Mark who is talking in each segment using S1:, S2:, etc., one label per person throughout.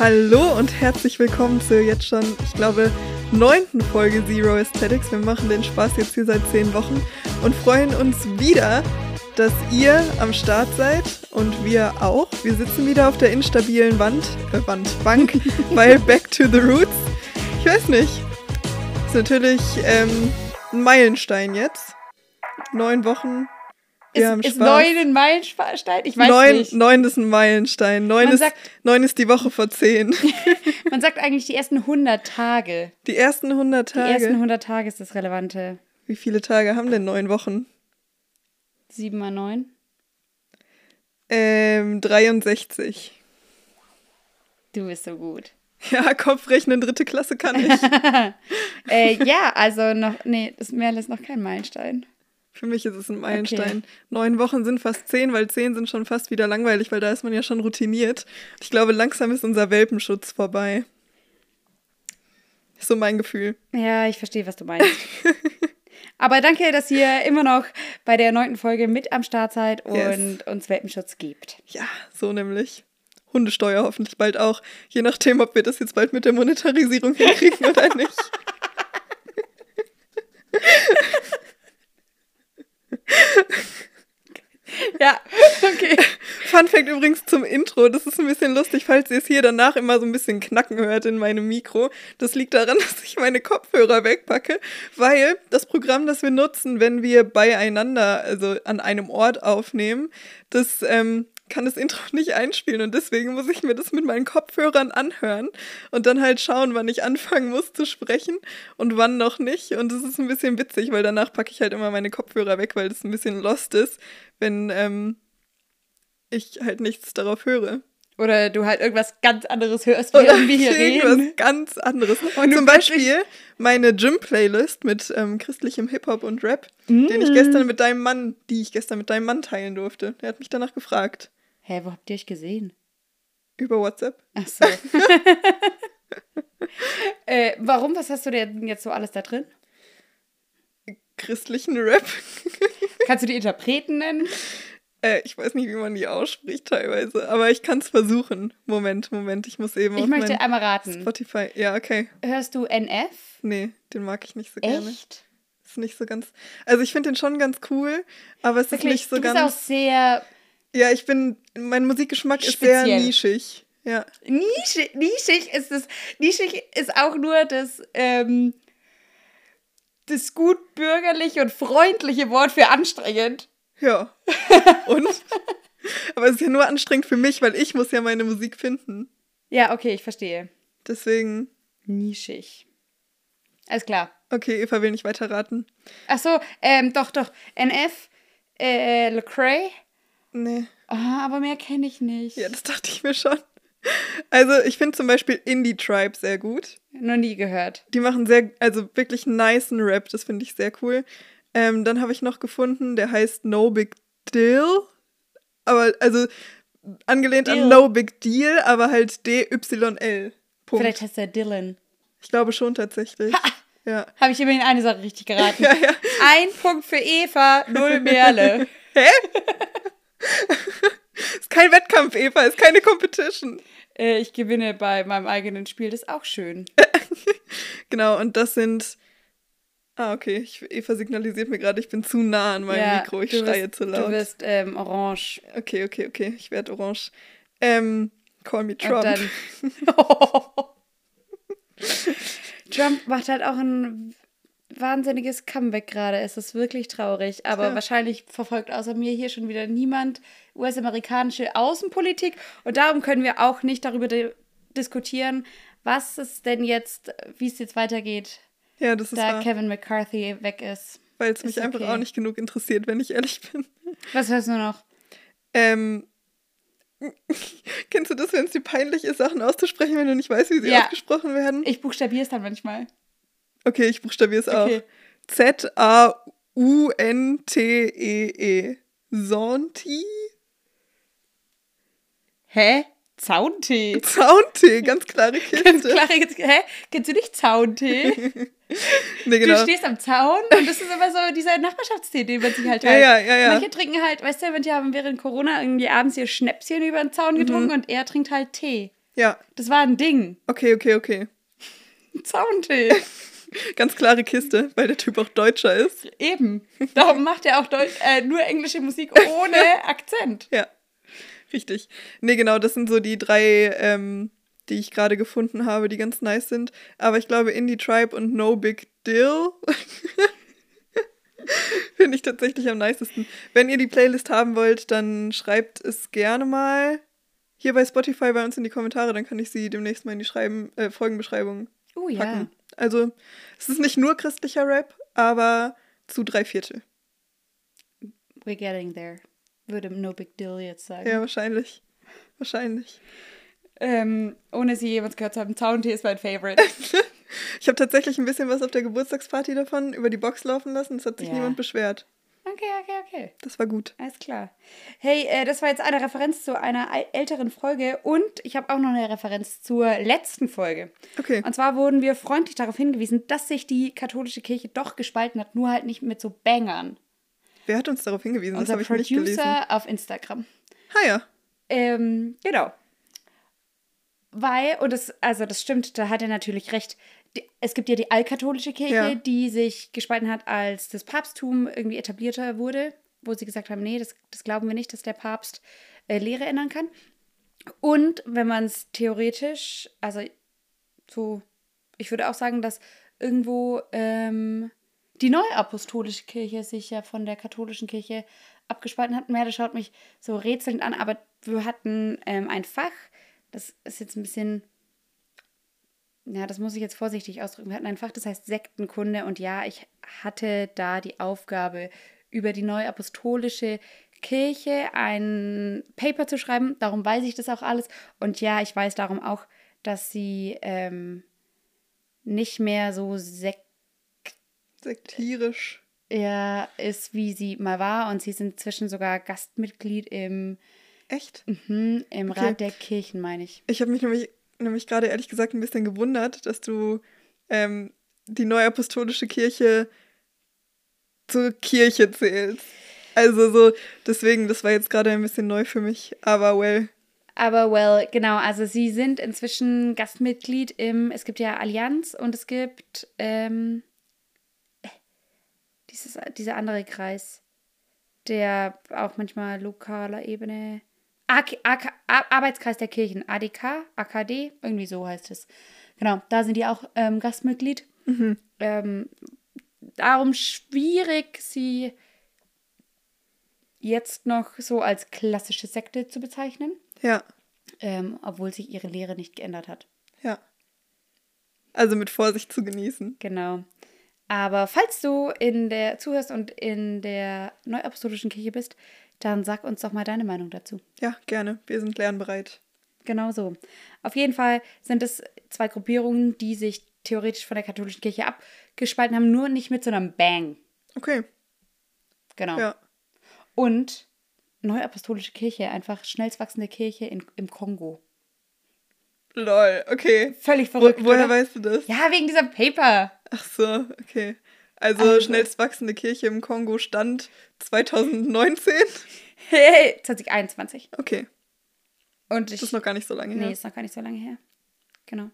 S1: Hallo und herzlich willkommen zur jetzt schon, ich glaube, neunten Folge Zero Aesthetics. Wir machen den Spaß jetzt hier seit zehn Wochen und freuen uns wieder, dass ihr am Start seid und wir auch. Wir sitzen wieder auf der instabilen Wand, äh Wand, Bank, weil Back to the Roots. Ich weiß nicht. Ist natürlich ähm, ein Meilenstein jetzt. Neun Wochen.
S2: Ist, ist neun ein Meilenstein? Ich weiß
S1: neun,
S2: nicht.
S1: neun ist ein Meilenstein. Neun
S2: Man
S1: ist,
S2: sagt-
S1: neun ist die Woche vor zehn.
S2: Man sagt eigentlich die ersten 100 Tage.
S1: Die ersten 100
S2: Die
S1: Tage.
S2: ersten 100 Tage ist das Relevante.
S1: Wie viele Tage haben denn neun Wochen?
S2: 7 mal 9.
S1: Ähm, 63.
S2: Du bist so gut.
S1: Ja, Kopfrechnen, dritte Klasse kann ich.
S2: Äh, ja, also noch, nee, das Merle ist noch kein Meilenstein.
S1: Für mich ist es ein Meilenstein. Neun Wochen sind fast zehn, weil zehn sind schon fast wieder langweilig, weil da ist man ja schon routiniert. Ich glaube, langsam ist unser Welpenschutz vorbei. Ist so mein Gefühl.
S2: Ja, ich verstehe, was du meinst. Aber danke, dass ihr immer noch bei der neunten Folge mit am Start seid und
S1: Yes.
S2: uns Welpenschutz gibt.
S1: Ja, so nämlich. Hundesteuer hoffentlich bald auch. Je nachdem, ob wir das jetzt bald mit der Monetarisierung hinkriegen oder nicht.
S2: Ja, okay.
S1: Fun Fact übrigens zum Intro, das ist ein bisschen lustig, falls ihr es hier danach immer so ein bisschen knacken hört in meinem Mikro. Das liegt daran, dass ich meine Kopfhörer wegpacke, weil das Programm, das wir nutzen, wenn wir beieinander, also an einem Ort aufnehmen, das ähm, kann das Intro nicht einspielen und deswegen muss ich mir das mit meinen Kopfhörern anhören und dann halt schauen, wann ich anfangen muss zu sprechen und wann noch nicht. Und das ist ein bisschen witzig, weil danach packe ich halt immer meine Kopfhörer weg, weil das ein bisschen lost ist, wenn ähm, ich halt nichts darauf höre.
S2: Oder du halt irgendwas ganz anderes hörst,
S1: Oder
S2: während wir hier
S1: irgendwas
S2: reden.
S1: ganz anderes.
S2: Und
S1: Zum Beispiel meine Gym-Playlist mit ähm, christlichem Hip-Hop und Rap, den ich
S2: Mm.
S1: gestern mit deinem Mann, die ich gestern mit deinem Mann teilen durfte. Der hat mich danach gefragt.
S2: Hä, wo habt ihr euch gesehen?
S1: Über WhatsApp.
S2: Ach so. äh, warum? Was hast du denn jetzt so alles da drin?
S1: Christlichen Rap.
S2: Kannst du die Interpreten nennen?
S1: äh, ich weiß nicht, wie man die ausspricht teilweise, aber ich kann es versuchen. Moment, Moment, ich muss eben
S2: Ich möchte einmal raten.
S1: Spotify. Ja, okay.
S2: Hörst du NF?
S1: Nee, den mag ich nicht so gerne.
S2: Echt?
S1: Ist nicht so ganz. Also ich finde den schon ganz cool, aber es
S2: Wirklich?
S1: ist nicht so
S2: du bist
S1: ganz.
S2: auch sehr
S1: Ja, ich bin. Mein Musikgeschmack ist sehr
S2: Speziell.
S1: nischig. Ja.
S2: nischig. Nischig ist das. Nischig ist auch nur das. Ähm, das gut bürgerliche und freundliche Wort für anstrengend.
S1: Ja. Und? aber es ist ja nur anstrengend für mich, weil ich muss ja meine Musik finden.
S2: Ja, okay, ich verstehe.
S1: Deswegen.
S2: Nischig. Alles klar.
S1: Okay, Eva will nicht weiter raten.
S2: Ach so, ähm, doch, doch. NF, äh, Lecrae.
S1: Nee.
S2: Ah, aber mehr kenne ich nicht.
S1: Ja, das dachte ich mir schon. Also, ich finde zum Beispiel Indie Tribe sehr gut.
S2: Noch nie gehört.
S1: Die machen sehr, also wirklich nicen Rap, das finde ich sehr cool. Ähm, dann habe ich noch gefunden, der heißt No Big Deal. Aber, also, angelehnt
S2: Deal.
S1: an No Big Deal, aber halt D-Y-L.
S2: Vielleicht heißt er Dylan.
S1: Ich glaube schon tatsächlich. Ja.
S2: Habe ich immerhin eine Sache richtig geraten.
S1: Ja, ja.
S2: Ein Punkt für Eva, null Merle.
S1: Ist kein Wettkampf, Eva, ist keine Competition.
S2: äh, ich gewinne bei meinem eigenen Spiel, das ist auch schön.
S1: Genau, und das sind. Ah, okay. Ich, Eva signalisiert mir gerade, ich bin zu nah an meinem
S2: Ja,
S1: Mikro. Ich schreie
S2: bist,
S1: zu laut.
S2: Du bist ähm, orange.
S1: Okay, okay, okay. Ich werde orange. Ähm, call me Trump.
S2: Und dann. Trump macht halt auch ein wahnsinniges Comeback gerade. Es ist wirklich traurig. Aber
S1: Ja.
S2: wahrscheinlich verfolgt außer mir hier schon wieder niemand US-amerikanische Außenpolitik. Und darum können wir auch nicht darüber di diskutieren, was es denn jetzt, wie es jetzt weitergeht,
S1: ja, das ist
S2: da
S1: wahr.
S2: Kevin McCarthy weg ist.
S1: Weil es mich einfach
S2: okay.
S1: auch nicht genug interessiert, wenn ich ehrlich bin.
S2: Was hörst du noch?
S1: Ähm. Kennst du das, wenn es dir peinlich ist, Sachen auszusprechen, wenn du nicht weißt, wie sie
S2: Ja.
S1: ausgesprochen werden?
S2: Ich buchstabiere es dann manchmal.
S1: Okay, ich buchstabiere es
S2: Okay.
S1: auch. Z-A-U-N-T-E-E. Zonti?
S2: Hä? Zauntee.
S1: Zauntee, ganz klare Kiste.
S2: Ganz klar, jetzt, hä? Kennst du nicht Zauntee?
S1: Nee, genau.
S2: Du stehst am Zaun und das ist immer so dieser Nachbarschaftstee, den man sich halt
S1: Ja,
S2: halt.
S1: ja, ja, ja.
S2: Manche trinken halt, weißt du, manche haben während Corona irgendwie abends ihr Schnäpschen über den Zaun
S1: Mhm.
S2: getrunken und er trinkt halt Tee.
S1: Ja.
S2: Das war ein Ding.
S1: Okay, okay, okay.
S2: Zauntee.
S1: Ganz klare Kiste, weil der Typ auch Deutscher ist.
S2: Eben. Darum macht er auch Deu äh, nur englische Musik ohne Akzent.
S1: Ja. Richtig. Nee, genau, das sind so die drei, ähm, die ich gerade gefunden habe, die ganz nice sind. Aber ich glaube, Indie Tribe und No Big Deal finde ich tatsächlich am nicesten. Wenn ihr die Playlist haben wollt, dann schreibt es gerne mal hier bei Spotify bei uns in die Kommentare, dann kann ich sie demnächst mal in die Schreiben, äh, Folgenbeschreibung
S2: Oh ja.
S1: packen. Also, es ist nicht nur christlicher Rap, aber zu drei Viertel.
S2: We're getting there. Würde No Big Deal jetzt sagen.
S1: Ja, wahrscheinlich. Wahrscheinlich.
S2: Ähm, ohne sie jemals gehört zu haben, Zauntee ist mein Favorite.
S1: Ich habe tatsächlich ein bisschen was auf der Geburtstagsparty davon über die Box laufen lassen. Es hat sich
S2: Ja.
S1: niemand beschwert.
S2: Okay, okay, okay.
S1: Das war gut.
S2: Alles klar. Hey, äh, das war jetzt eine Referenz zu einer äl- älteren Folge und ich habe auch noch eine Referenz zur letzten Folge.
S1: Okay.
S2: Und zwar wurden wir freundlich darauf hingewiesen, dass sich die katholische Kirche doch gespalten hat, nur halt nicht mit so Bangern.
S1: Wer hat uns darauf hingewiesen? Das
S2: Unser
S1: habe ich nicht gelesen.
S2: Auf Instagram.
S1: Ah ja.
S2: Ähm, genau. Weil, und das, also das stimmt, da hat er natürlich recht. Die, es gibt ja die altkatholische Kirche,
S1: Ja.
S2: die sich gespalten hat, als das Papsttum irgendwie etablierter wurde, wo sie gesagt haben, nee, das, das glauben wir nicht, dass der Papst äh, Lehre ändern kann. Und wenn man es theoretisch, also so, ich würde auch sagen, dass irgendwo ähm, die neuapostolische Kirche sich ja von der katholischen Kirche abgespalten hat. Merle schaut mich so rätselnd an, aber wir hatten ähm, ein Fach, das ist jetzt ein bisschen, ja, das muss ich jetzt vorsichtig ausdrücken. Wir hatten ein Fach, das heißt Sektenkunde und ja, ich hatte da die Aufgabe, über die neuapostolische Kirche ein Paper zu schreiben. Darum weiß ich das auch alles. Und ja, ich weiß darum auch, dass sie ähm, nicht mehr so sek
S1: Sektierisch.
S2: ja, ist, wie sie mal war. Und sie sind inzwischen sogar Gastmitglied im,
S1: Echt?
S2: mhm, im
S1: Okay.
S2: Rat der Kirchen, meine ich.
S1: Ich habe mich nämlich, nämlich gerade ehrlich gesagt ein bisschen gewundert, dass du ähm, die neuapostolische Kirche zur Kirche zählst. Also so, deswegen, das war jetzt gerade ein bisschen neu für mich, aber well.
S2: Aber well, genau, also sie sind inzwischen Gastmitglied im, es gibt ja Allianz und es gibt ähm, dieses, dieser andere Kreis, der auch manchmal lokaler Ebene, AK, AK, Ar- Arbeitskreis der Kirchen, ADK, AKD, irgendwie so heißt es. Genau, da sind die auch ähm, Gastmitglied. Ähm, darum schwierig, sie jetzt noch so als klassische Sekte zu bezeichnen
S1: Ja,
S2: ähm, obwohl sich ihre Lehre nicht geändert hat.
S1: ja. Also mit Vorsicht zu genießen.
S2: Genau. Aber falls du in der zuhörst und in der neuapostolischen Kirche bist, dann sag uns doch mal deine Meinung dazu.
S1: Ja, gerne. Wir sind lernbereit.
S2: Genau so. Auf jeden Fall sind es zwei Gruppierungen, die sich theoretisch von der katholischen Kirche abgespalten haben, nur nicht mit so einem Bang.
S1: Okay,
S2: Genau.
S1: ja.
S2: Und neuapostolische Kirche, einfach schnellst wachsende Kirche in, im Kongo.
S1: Lol, okay.
S2: Völlig
S1: Wo,
S2: verrückt.
S1: woher
S2: oder?
S1: weißt du das?
S2: Ja, wegen dieser Paper.
S1: Ach so, okay. Also,
S2: Also-
S1: schnellst wachsende Kirche im Kongo stand 2019.
S2: Hey, 2021.
S1: Okay,
S2: Und ich
S1: das ist noch gar nicht so lange
S2: Nee,
S1: her.
S2: ist noch gar nicht so lange her. Genau.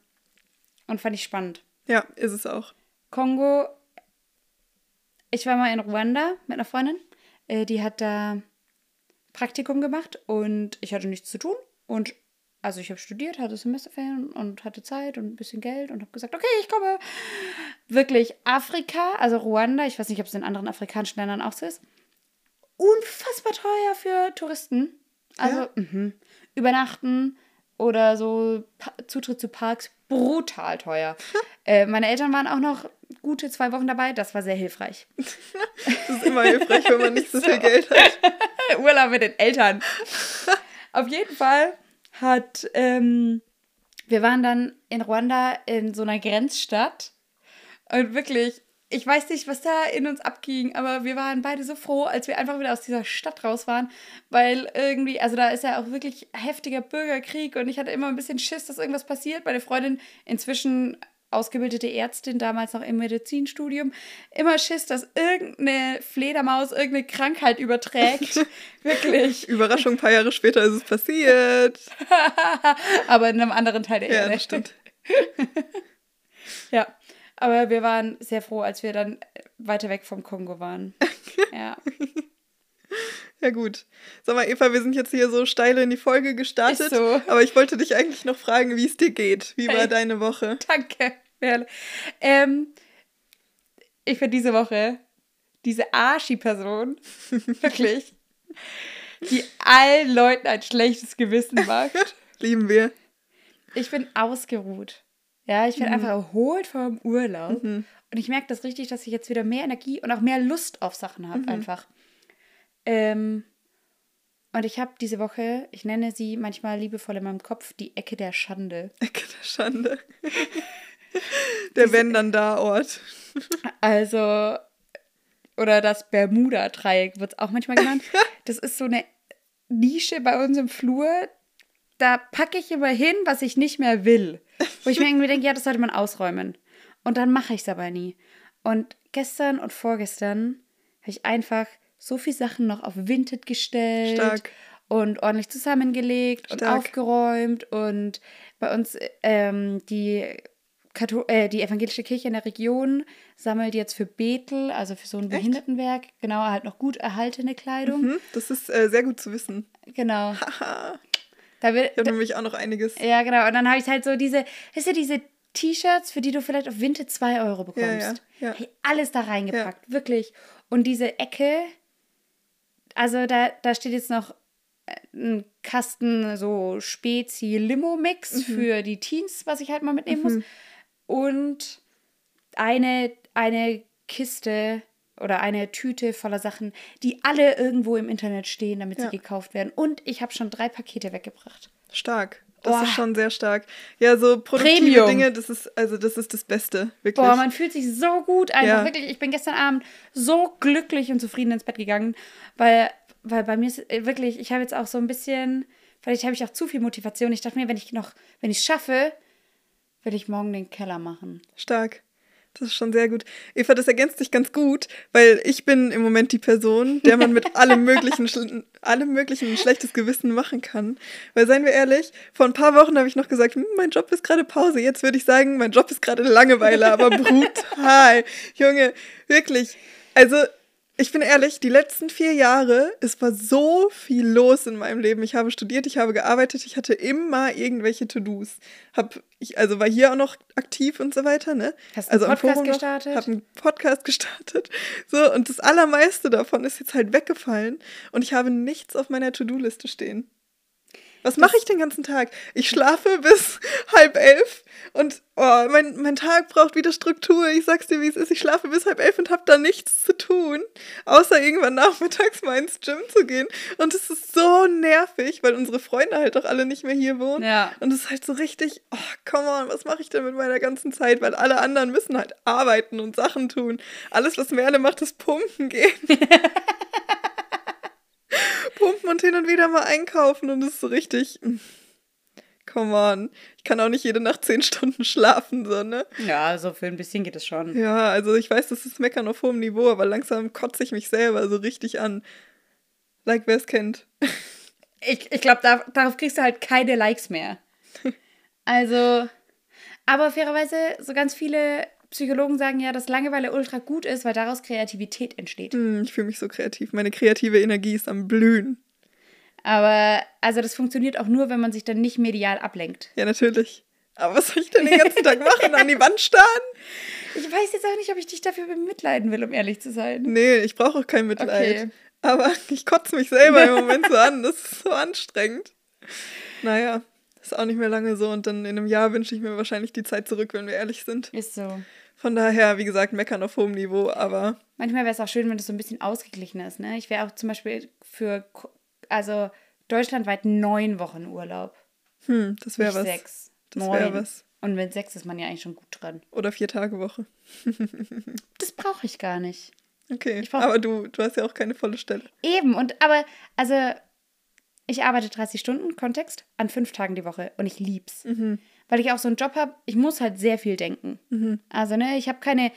S2: Und fand ich spannend.
S1: Ja, ist es auch.
S2: Kongo, ich war mal in Ruanda mit einer Freundin. Äh, die hat da Praktikum gemacht und ich hatte nichts zu tun. Und also ich habe studiert, hatte Semesterferien und hatte Zeit und ein bisschen Geld und habe gesagt, okay, ich komme. Wirklich Afrika, also Ruanda, ich weiß nicht, ob es in anderen afrikanischen Ländern auch so ist. Unfassbar teuer für Touristen. Also
S1: Ja?
S2: mhm. übernachten oder so pa Zutritt zu Parks brutal teuer. äh, meine Eltern waren auch noch gute zwei Wochen dabei. Das war sehr hilfreich.
S1: Das ist immer hilfreich, wenn man nicht so viel
S2: So.
S1: Geld hat.
S2: Urlaub mit den Eltern. Auf jeden Fall hat, ähm, wir waren dann in Ruanda in so einer Grenzstadt und wirklich, ich weiß nicht, was da in uns abging, aber wir waren beide so froh, als wir einfach wieder aus dieser Stadt raus waren, weil irgendwie, also da ist ja auch wirklich heftiger Bürgerkrieg und ich hatte immer ein bisschen Schiss, dass irgendwas passiert. Meine Freundin inzwischen ausgebildete Ärztin, damals noch im Medizinstudium, immer Schiss, dass irgendeine Fledermaus irgendeine Krankheit überträgt. Wirklich.
S1: Überraschung, ein paar Jahre später ist es passiert.
S2: aber in einem anderen Teil der
S1: Ja,
S2: Erde.
S1: das stimmt.
S2: Ja, aber wir waren sehr froh, als wir dann weiter weg vom Kongo waren. ja.
S1: Ja, gut. Sag mal, Eva, wir sind jetzt hier so steil in die Folge gestartet.
S2: So.
S1: Aber ich wollte dich eigentlich noch fragen, wie es dir geht. Wie war
S2: Hey.
S1: deine Woche?
S2: Danke, Ähm, ich finde diese Woche diese Arschi-Person, wirklich, die allen Leuten ein schlechtes Gewissen macht.
S1: Lieben wir.
S2: Ich bin ausgeruht. Ja, ich bin einfach erholt vom Urlaub. Und ich merke das richtig, dass ich jetzt wieder mehr Energie und auch mehr Lust auf Sachen habe, einfach. Ähm, und ich habe diese Woche, ich nenne sie manchmal liebevoll in meinem Kopf, die Ecke der Schande.
S1: Ecke der Schande. Der Wenn dann da Ort.
S2: Also, oder das Bermuda-Dreieck wird es auch manchmal genannt. Das ist so eine Nische bei uns im Flur. Da packe ich immer hin, was ich nicht mehr will. Wo ich mir irgendwie denke, ja, das sollte man ausräumen. Und dann mache ich es aber nie. Und gestern und vorgestern habe ich einfach so viele Sachen noch auf Vinted gestellt.
S1: Stark.
S2: Und ordentlich zusammengelegt und
S1: Stark.
S2: aufgeräumt. Und bei uns ähm, die Katho äh, die evangelische Kirche in der Region sammelt jetzt für Bethel, also für so ein Behindertenwerk, genau, halt noch gut erhaltene Kleidung.
S1: Hm, das ist äh, sehr gut zu wissen.
S2: Genau. Da wird,
S1: Ich habe nämlich auch noch einiges.
S2: ja, genau. Und dann habe ich halt so diese, weißt du, diese T-Shirts, für die du vielleicht auf Vinted 2 Euro bekommst.
S1: Ja, ja, ja.
S2: Hey, alles da reingepackt, wirklich. Und diese Ecke, also da, da steht jetzt noch äh, ein Kasten so Spezi-Limo-Mix
S1: Mhm.
S2: für die Teens, was ich halt mal mitnehmen muss. Und eine, eine Kiste oder eine Tüte voller Sachen, die alle irgendwo im Internet stehen, damit
S1: Ja.
S2: sie gekauft werden. Und ich habe schon drei Pakete weggebracht.
S1: Stark. Das
S2: Boah.
S1: ist schon sehr stark. Ja, so produktive
S2: Premium.
S1: Dinge, das ist, also das ist das Beste. Wirklich.
S2: Boah, man fühlt sich so gut einfach.
S1: Ja.
S2: Wirklich, ich bin gestern Abend so glücklich und zufrieden ins Bett gegangen, weil, weil bei mir ist äh, wirklich, ich habe jetzt auch so ein bisschen, vielleicht habe ich auch zu viel Motivation. Ich dachte mir, wenn ich noch, wenn ich es schaffe, will ich morgen den Keller machen.
S1: Stark. Das ist schon sehr gut. Eva, das ergänzt sich ganz gut, weil ich bin im Moment die Person, der man mit allem möglichen, allem möglichen ein schlechtes Gewissen machen kann. Weil seien wir ehrlich, vor ein paar Wochen habe ich noch gesagt, hm, mein Job ist gerade Pause. Jetzt würde ich sagen, mein Job ist gerade Langeweile, aber brutal. Junge, wirklich. Also, ich bin ehrlich, die letzten vier Jahre, es war so viel los in meinem Leben. Ich habe studiert, ich habe gearbeitet, ich hatte immer irgendwelche To-Dos. Hab ich, also war hier auch noch aktiv und so weiter, ne?
S2: Hast einen
S1: also am
S2: Podcast gestartet?
S1: Hab einen Podcast gestartet. So, und das Allermeiste davon ist jetzt halt weggefallen und ich habe nichts auf meiner To-Do-Liste stehen. Was mache ich den ganzen Tag? Ich schlafe bis halb elf und oh, mein, mein Tag braucht wieder Struktur. Ich sag's dir, wie es ist. Ich schlafe bis halb elf und habe da nichts zu tun, außer irgendwann nachmittags mal ins Gym zu gehen. Und es ist so nervig, weil unsere Freunde halt doch alle nicht mehr hier wohnen.
S2: Ja.
S1: Und es ist halt so richtig, oh, come on, was mache ich denn mit meiner ganzen Zeit? Weil alle anderen müssen halt arbeiten und Sachen tun. Alles, was Merle macht, ist pumpen gehen. pumpen und hin und wieder mal einkaufen und es ist so richtig. mm, Come on. Ich kann auch nicht jede Nacht zehn Stunden schlafen, so, ne?
S2: Ja, also für ein bisschen geht es schon.
S1: Ja, also ich weiß, das ist Meckern auf hohem Niveau, aber langsam kotze ich mich selber so richtig an. Like wer es kennt.
S2: Ich, ich glaube, da, darauf kriegst du halt keine Likes mehr. Also, aber fairerweise, so ganz viele Psychologen sagen ja, dass Langeweile ultra gut ist, weil daraus Kreativität entsteht.
S1: Hm, ich fühle mich so kreativ. Meine kreative Energie ist am Blühen.
S2: Aber also das funktioniert auch nur, wenn man sich dann nicht medial ablenkt.
S1: Ja, natürlich. Aber was soll ich denn den ganzen Tag machen? An die Wand starren?
S2: Ich weiß jetzt auch nicht, ob ich dich dafür bemitleiden will, um ehrlich zu sein.
S1: Nee, ich brauche auch kein Mitleid.
S2: Okay.
S1: Aber ich kotze mich selber im Moment so an. Das ist so anstrengend. Naja, ist auch nicht mehr lange so. Und dann in einem Jahr wünsche ich mir wahrscheinlich die Zeit zurück, wenn wir ehrlich sind.
S2: Ist so.
S1: Von daher, wie gesagt, meckern auf hohem Niveau. Aber
S2: Manchmal wäre es auch schön, wenn das so ein bisschen ausgeglichen ist. Ne? Ich wäre auch zum Beispiel für, also deutschlandweit neun Wochen Urlaub.
S1: hm, das wäre was.
S2: sechs.
S1: Das
S2: neun.
S1: wäre was.
S2: Und mit sechs ist man ja eigentlich schon gut dran.
S1: Oder vier Tage Woche.
S2: Das brauche ich gar nicht.
S1: Okay.
S2: Brauch-
S1: Aber du, du hast ja auch keine volle Stelle.
S2: Eben, und aber, also, ich arbeite 30 Stunden, Kontext, an fünf Tagen die Woche und ich lieb's.
S1: Mhm.
S2: Weil ich auch so einen Job habe, ich muss halt sehr viel denken.
S1: Mhm.
S2: Also, ne, ich habe keine,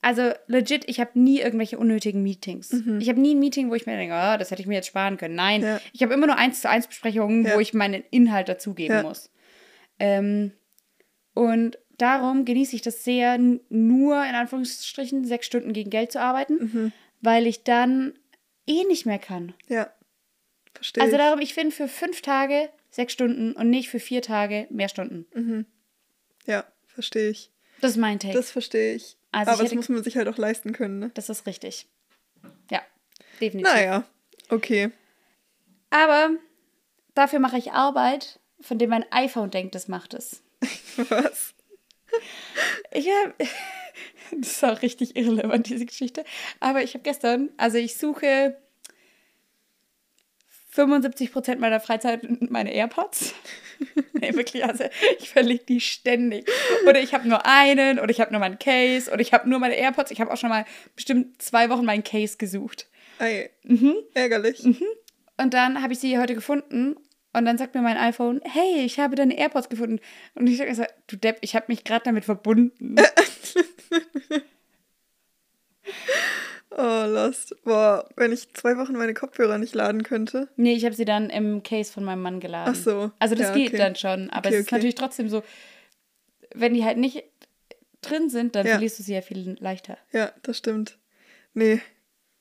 S2: also legit, ich habe nie irgendwelche unnötigen Meetings. Ich habe nie ein Meeting, wo ich mir denke, oh, das hätte ich mir jetzt sparen können. Nein,
S1: Mhm. Ja.
S2: ich habe immer nur eins zu eins Besprechungen,
S1: Ja.
S2: wo ich meinen Inhalt dazugeben
S1: Ja.
S2: muss. Ähm, und darum genieße ich das sehr, nur in Anführungsstrichen sechs Stunden gegen Geld zu arbeiten,
S1: Mhm.
S2: weil ich dann eh nicht mehr kann.
S1: Ja. Verstehe.
S2: Also darum, ich finde für fünf Tage sechs Stunden und nicht für vier Tage mehr Stunden.
S1: Ja, verstehe ich.
S2: Das ist mein Take.
S1: Das verstehe ich.
S2: Also
S1: Aber
S2: ich
S1: das muss man sich halt auch leisten können, ne?
S2: das ist richtig. Ja, definitiv.
S1: Naja, okay.
S2: Aber dafür mache ich Arbeit, von dem mein iPhone denkt, das macht es.
S1: Was?
S2: Ich habe. Das ist auch richtig irrelevant, diese Geschichte. Aber ich habe gestern, also ich suche 75% meiner Freizeit meine AirPods. nee, wirklich, also ich verlege die ständig. Oder ich habe nur einen, oder ich habe nur meinen Case, oder ich habe nur meine AirPods. Ich habe auch schon mal bestimmt zwei Wochen meinen Case gesucht.
S1: Ei.
S2: Mhm.
S1: Ärgerlich.
S2: Und dann habe ich sie heute gefunden und dann sagt mir mein iPhone, hey, ich habe deine AirPods gefunden. Und ich sage, du Depp, ich habe mich gerade damit verbunden.
S1: Oh, lost. Boah, wenn ich zwei Wochen meine Kopfhörer nicht laden könnte.
S2: Nee, ich habe sie dann im Case von meinem Mann geladen.
S1: Ach so,
S2: Also das
S1: ja,
S2: geht
S1: okay.
S2: dann schon, aber
S1: Okay,
S2: es ist
S1: okay.
S2: natürlich trotzdem so, wenn die halt nicht drin sind, dann
S1: Ja.
S2: verlierst du sie ja viel leichter.
S1: Ja, das stimmt. Nee.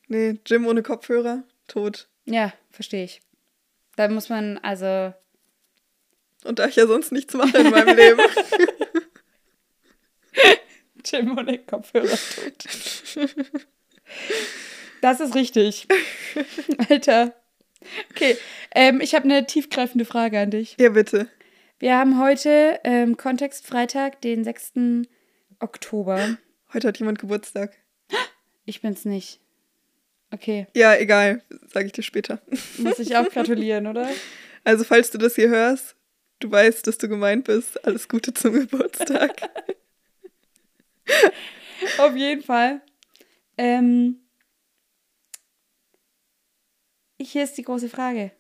S1: Nee, Gym ohne Kopfhörer, tot.
S2: Ja, verstehe ich. Da muss man, also,
S1: Und da ich ja sonst nichts mache in meinem Leben.
S2: Jim ohne Kopfhörer tot. Das ist richtig. Alter. Okay, ähm, ich habe eine tiefgreifende Frage an dich.
S1: ja, bitte.
S2: Wir haben heute ähm, Kontext Freitag, den 6. Oktober.
S1: Heute hat jemand Geburtstag.
S2: Ich bin's nicht. Okay,
S1: Ja, egal. Sage ich dir später.
S2: muss ich auch gratulieren, oder?
S1: Also, falls du das hier hörst, du weißt, dass du gemeint bist. Alles Gute zum Geburtstag.
S2: Auf jeden Fall. Ähm, hier ist die große Frage.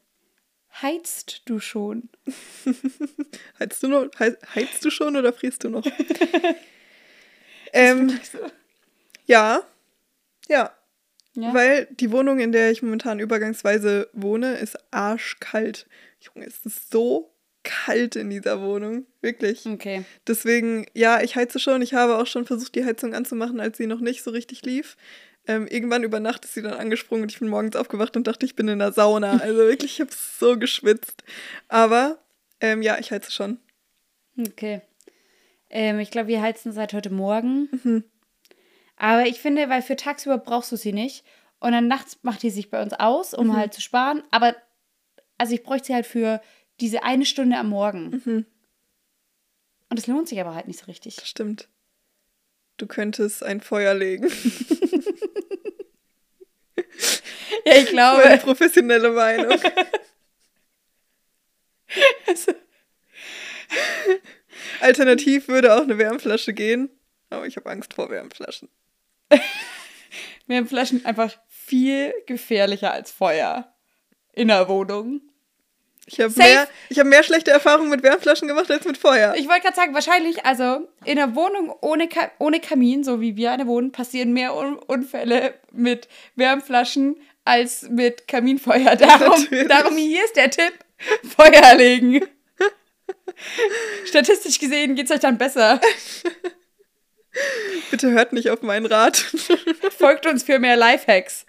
S2: Heizt du schon?
S1: Heizt du, noch, hei- heizt du schon oder frierst du noch? ähm, ja. Ja.
S2: Ja.
S1: Weil die Wohnung, in der ich momentan übergangsweise wohne, ist arschkalt. Junge, es ist so kalt in dieser Wohnung. Wirklich.
S2: Okay.
S1: Deswegen, ja, ich heize schon. Ich habe auch schon versucht, die Heizung anzumachen, als sie noch nicht so richtig lief. Ähm, irgendwann über Nacht ist sie dann angesprungen und ich bin morgens aufgewacht und dachte, ich bin in der Sauna. Also wirklich, ich habe so geschwitzt. Aber ähm, ja, ich heize schon.
S2: Okay. Ähm, ich glaube, wir heizen seit heute Morgen.
S1: Mhm.
S2: Aber ich finde, weil für tagsüber brauchst du sie nicht. Und dann nachts macht die sich bei uns aus, um
S1: Mhm.
S2: halt zu sparen. Aber, also ich bräuchte sie halt für diese eine Stunde am Morgen.
S1: Mhm.
S2: Und das lohnt sich aber halt nicht so richtig.
S1: Das stimmt. Du könntest ein Feuer legen.
S2: Ja, ich glaube.
S1: Meine professionelle Meinung. Alternativ würde auch eine Wärmflasche gehen. Aber ich habe Angst vor Wärmflaschen.
S2: Wir haben Flaschen einfach viel gefährlicher als Feuer in der Wohnung.
S1: Ich habe mehr, ich hab mehr schlechte Erfahrungen mit Wärmflaschen gemacht als mit Feuer.
S2: Ich wollte gerade sagen, wahrscheinlich, also in einer Wohnung ohne, Ka ohne Kamin, so wie wir eine wohnen, passieren mehr Un Unfälle mit Wärmflaschen als mit Kaminfeuer. Darum, darum hier ist der Tipp: Feuer legen. Statistisch gesehen geht es euch dann besser.
S1: Bitte hört nicht auf meinen Rat.
S2: Folgt uns für mehr Lifehacks.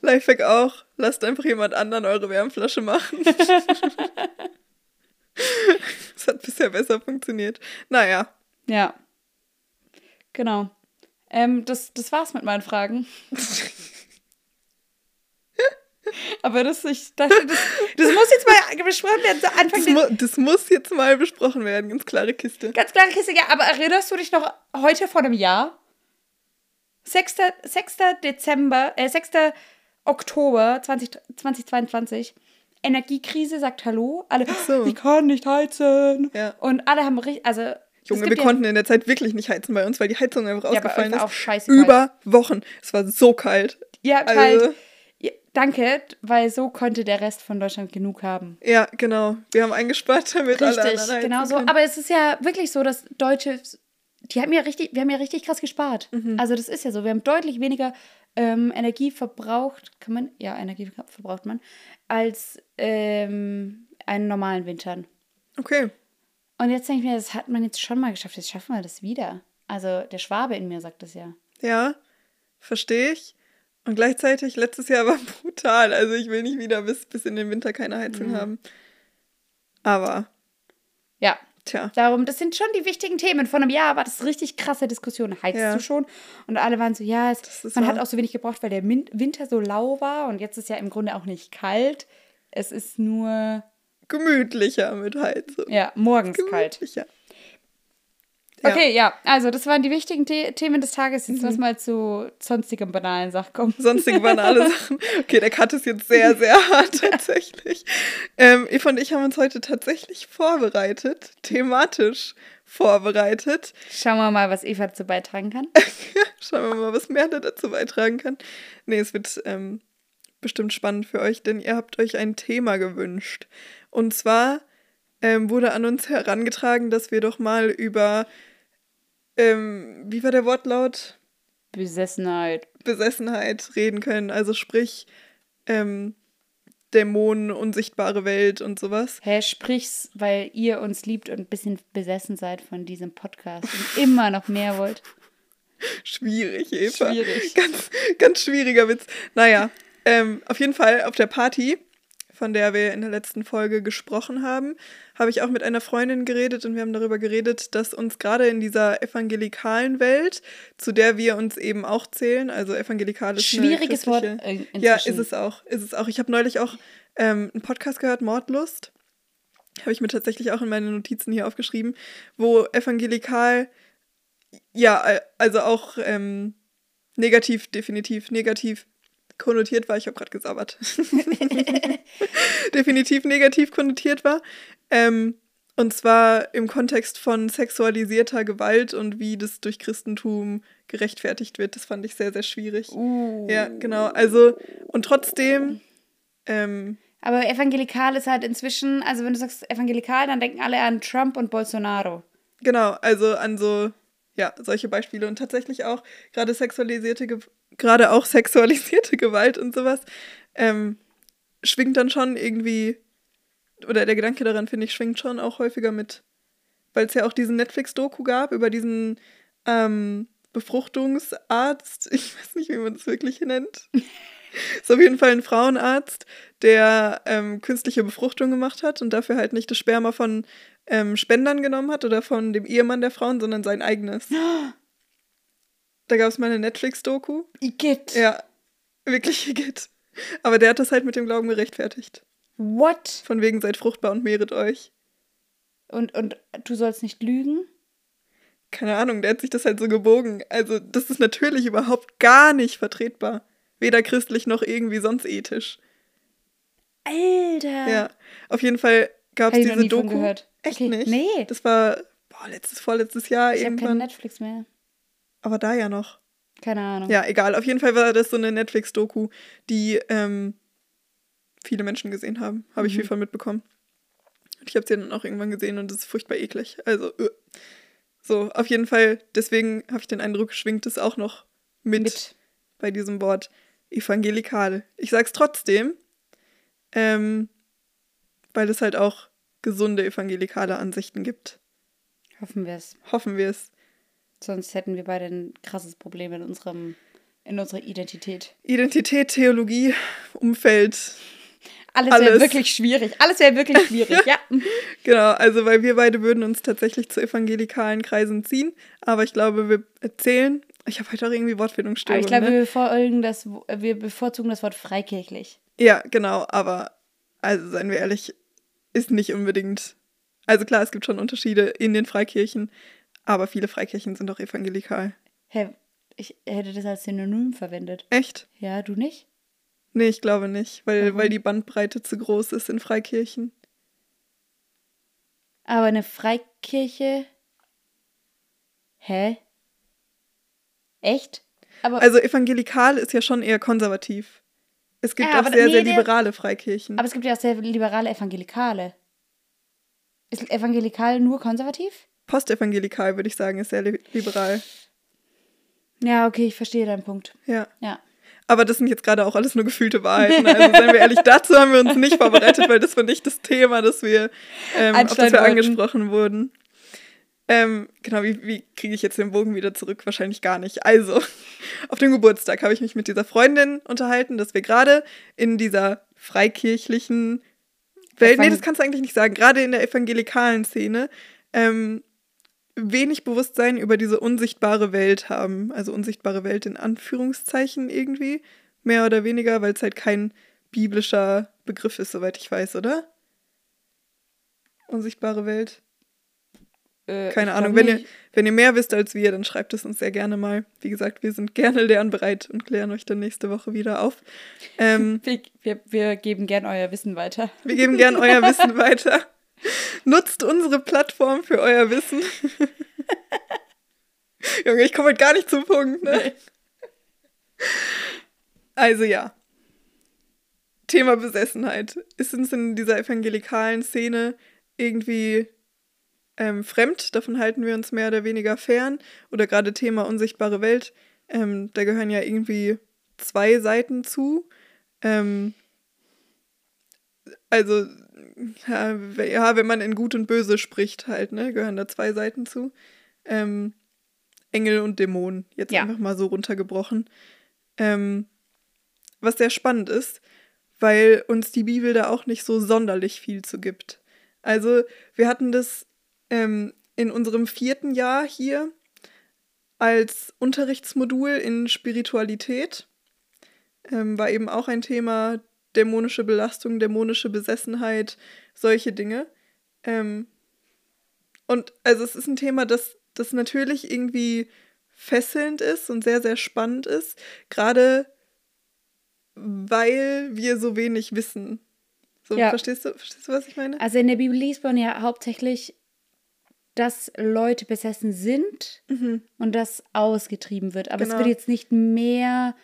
S1: Lifehack auch. Lasst einfach jemand anderen eure Wärmflasche machen. Das hat bisher besser funktioniert. Naja.
S2: Ja. Genau. Ähm, das, das war's mit meinen Fragen. Aber das, ich dachte, das, das muss jetzt mal besprochen werden. Anfang
S1: Das, mu das muss jetzt mal besprochen werden. Ganz klare Kiste.
S2: ganz klare Kiste, ja, aber erinnerst du dich noch heute vor einem Jahr? 6. 6. Dezember, äh, 6. Oktober 20, 2022. Energiekrise sagt Hallo. Alle,
S1: so.
S2: ich kann nicht heizen.
S1: Ja.
S2: Und alle haben richtig, also.
S1: Junge, wir
S2: ja-
S1: konnten in der Zeit wirklich nicht heizen bei uns, weil die Heizung einfach
S2: Ja,
S1: ausgefallen ist.
S2: auch scheiße kalt.
S1: Über Wochen. Es war so kalt.
S2: Ja,
S1: Also-
S2: kalt. Ja, danke, weil so konnte der Rest von Deutschland genug haben.
S1: Ja, genau. Wir haben eingespart, damit alle
S2: Richtig, genau so.
S1: können.
S2: Aber es ist ja wirklich so, dass Deutsche, die haben ja richtig, wir haben ja richtig krass gespart.
S1: Mhm.
S2: Also das ist ja so. Wir haben deutlich weniger ähm, Energie verbraucht, kann man, ja, Energie verbraucht man, als ähm, einen normalen Wintern.
S1: Okay.
S2: Und jetzt denke ich mir, das hat man jetzt schon mal geschafft, jetzt schaffen wir das wieder. Also der Schwabe in mir sagt das ja.
S1: Ja, verstehe ich. Und gleichzeitig, letztes Jahr war brutal. Also ich will nicht wieder bis, bis in den Winter keine Heizung haben. Aber,
S2: Ja,
S1: tja.
S2: Darum, das sind schon die wichtigen Themen. Vor einem Jahr war das richtig krasse Diskussion. Heizt
S1: Ja.
S2: du schon? Und alle waren so, ja, es, man
S1: wahr.
S2: hat auch so wenig gebraucht, weil der Winter so lau war. Und jetzt ist ja im Grunde auch nicht kalt. Es ist nur,
S1: Gemütlicher mit Heizung.
S2: ja, morgens kalt. Okay, ja, also das waren die wichtigen The Themen des Tages.
S1: Mhm.
S2: Jetzt lass mal zu sonstigen banalen Sachen kommen.
S1: Sonstige banale Sachen. Okay, der Cut ist jetzt sehr, sehr hart tatsächlich. Ähm, Eva und ich haben uns heute tatsächlich vorbereitet, thematisch vorbereitet.
S2: Schauen wir mal, was Eva dazu beitragen kann.
S1: Schauen wir mal, was Merle dazu beitragen kann. Nee, es wird ähm, bestimmt spannend für euch, denn ihr habt euch ein Thema gewünscht. Und zwar ähm, wurde an uns herangetragen, dass wir doch mal über, ähm, wie war der Wortlaut?
S2: Besessenheit.
S1: Besessenheit reden können. Also sprich, ähm, Dämonen, unsichtbare Welt und sowas.
S2: Hä, sprich's, weil ihr uns liebt und ein bisschen besessen seid von diesem Podcast und immer noch mehr wollt.
S1: Schwierig, Eva.
S2: Schwierig.
S1: Ganz, ganz schwieriger Witz. Naja, ähm, auf jeden Fall auf der Party, von der wir in der letzten Folge gesprochen haben, habe ich auch mit einer Freundin geredet und wir haben darüber geredet, dass uns gerade in dieser evangelikalen Welt, zu der wir uns eben auch zählen, also evangelikal ist
S2: Schwieriges Wort äh, inzwischen.
S1: Ja, ist es auch. Ist es auch. Ich habe neulich auch ähm, einen Podcast gehört, Mordlust. Habe ich mir tatsächlich auch in meine Notizen hier aufgeschrieben, wo evangelikal, ja, äh, also auch ähm, negativ, definitiv negativ konnotiert war. Ich habe gerade gesabbert. definitiv negativ konnotiert war. Ähm, und zwar im Kontext von sexualisierter Gewalt und wie das durch Christentum gerechtfertigt wird. Das fand ich sehr, sehr schwierig.
S2: Uh.
S1: Ja, genau. Also, und trotzdem, ähm,
S2: Aber evangelikal ist halt inzwischen, also wenn du sagst evangelikal, dann denken alle an Trump und Bolsonaro.
S1: genau, also an so, ja, solche Beispiele und tatsächlich auch gerade sexualisierte, Ge gerade auch sexualisierte Gewalt und sowas, ähm, schwingt dann schon irgendwie, oder der Gedanke daran, finde ich, schwingt schon auch häufiger mit. Weil es ja auch diesen Netflix-Doku gab über diesen ähm, Befruchtungsarzt, ich weiß nicht, wie man das wirklich nennt. Ist auf jeden Fall ein Frauenarzt, der ähm, künstliche Befruchtung gemacht hat und dafür halt nicht das Sperma von ähm, Spendern genommen hat oder von dem Ehemann der Frauen, sondern sein eigenes. Da gab es mal eine Netflix-Doku.
S2: Igitt.
S1: Ja, wirklich Igitt. Aber der hat das halt mit dem Glauben gerechtfertigt.
S2: What?
S1: Von wegen seid fruchtbar und mehret euch.
S2: Und, und du sollst nicht lügen?
S1: Keine Ahnung, der hat sich das halt so gebogen. Also, das ist natürlich überhaupt gar nicht vertretbar. Weder christlich noch irgendwie sonst ethisch.
S2: Alter.
S1: Ja, auf jeden Fall gab es
S2: ich
S1: diese Doku.
S2: gehört.
S1: Echt
S2: Okay,
S1: nicht?
S2: nee.
S1: Das war boah, letztes, vorletztes Jahr
S2: Ich habe kein
S1: irgendwann.
S2: Netflix mehr.
S1: Aber da ja noch.
S2: Keine Ahnung.
S1: Ja, egal. Auf jeden Fall war das so eine Netflix-Doku, die ähm, viele Menschen gesehen haben. Habe ich
S2: Mhm.
S1: viel von mitbekommen. Und ich habe sie dann auch irgendwann gesehen und es ist furchtbar eklig. Also, äh. so, auf jeden Fall, deswegen habe ich den Eindruck, schwingt es auch noch mit,
S2: Mit.
S1: bei diesem Wort evangelikal. Ich sag's trotzdem, ähm, weil es halt auch gesunde evangelikale Ansichten gibt.
S2: Hoffen wir es.
S1: Hoffen wir es.
S2: Sonst hätten wir beide ein krasses Problem in unserem, in unserer Identität.
S1: Identität, Theologie, Umfeld,
S2: Alles wäre
S1: Alles.
S2: wirklich schwierig. Alles wäre wirklich schwierig, ja.
S1: Genau, also weil wir beide würden uns tatsächlich zu evangelikalen Kreisen ziehen, aber ich glaube, wir erzählen. Ich habe heute auch irgendwie
S2: Aber
S1: Wortfindungsstörungen.
S2: ich glaube,
S1: ne?
S2: wir, das, wir bevorzugen das Wort freikirchlich.
S1: Ja, genau, aber also seien wir ehrlich, ist nicht unbedingt. Also klar, es gibt schon Unterschiede in den Freikirchen, aber viele Freikirchen sind auch evangelikal.
S2: Hä, ich hätte das als Synonym verwendet.
S1: Echt?
S2: Ja, du nicht?
S1: Nee, ich glaube nicht, weil,
S2: Warum?
S1: weil die Bandbreite zu groß ist in Freikirchen.
S2: Aber eine Freikirche. Hä? Echt? Aber
S1: Also evangelikal ist ja schon eher konservativ. Es gibt
S2: Ja,
S1: auch sehr,
S2: nee,
S1: sehr liberale Freikirchen.
S2: Aber es gibt ja auch sehr liberale Evangelikale. Ist evangelikal nur konservativ?
S1: Postevangelikal, würde ich sagen, ist sehr li liberal.
S2: Ja, okay, ich verstehe deinen Punkt.
S1: Ja.
S2: Ja.
S1: Aber das sind jetzt gerade auch alles nur gefühlte Wahrheiten. Also seien wir ehrlich, dazu haben wir uns nicht vorbereitet, weil das war nicht das Thema, das wir, ähm, auf das wir angesprochen wurden. Ähm, genau, wie, wie kriege ich jetzt den Bogen wieder zurück? Wahrscheinlich gar nicht. Also, auf dem Geburtstag habe ich mich mit dieser Freundin unterhalten, dass wir gerade in dieser freikirchlichen Welt, nee, das kannst du eigentlich nicht sagen, gerade in der evangelikalen Szene, ähm, wenig Bewusstsein über diese unsichtbare Welt haben. Also unsichtbare Welt in Anführungszeichen irgendwie. Mehr oder weniger, weil es halt kein biblischer Begriff ist, soweit ich weiß, oder? Unsichtbare Welt.
S2: Äh,
S1: Keine Ahnung. Wenn ihr, wenn ihr mehr wisst als wir, dann schreibt es uns sehr gerne mal. Wie gesagt, wir sind gerne lernbereit und klären euch dann nächste Woche wieder auf. Ähm,
S2: Wir, wir, wir geben gern euer Wissen weiter.
S1: wir geben gern euer Wissen weiter. Nutzt unsere Plattform für euer Wissen. Junge, ich komme heute gar nicht zum Punkt, ne? Also ja. Thema Besessenheit. Ist uns in dieser evangelikalen Szene irgendwie ähm, fremd? Davon halten wir uns mehr oder weniger fern. Oder gerade Thema unsichtbare Welt. Ähm, da gehören ja irgendwie zwei Seiten zu. Ähm, also, ja, we- ja, wenn man in Gut und Böse spricht, halt, ne, gehören da zwei Seiten zu. Ähm, Engel und Dämonen, jetzt
S2: Ja.
S1: einfach mal so runtergebrochen. Ähm, was sehr spannend ist, weil uns die Bibel da auch nicht so sonderlich viel zu gibt. Also, wir hatten das ähm, in unserem vierten Jahr hier als Unterrichtsmodul in Spiritualität. Ähm, war eben auch ein Thema dämonische Belastung, dämonische Besessenheit, solche Dinge. Ähm, und also es ist ein Thema, das, das natürlich irgendwie fesselnd ist und sehr, sehr spannend ist, gerade weil wir so wenig wissen. So,
S2: Ja.
S1: verstehst, du, verstehst du, was ich meine?
S2: Also in der Bibel liest man ja hauptsächlich, dass Leute besessen sind
S1: Mhm.
S2: und das ausgetrieben wird. Aber
S1: Genau.
S2: es wird jetzt nicht mehr.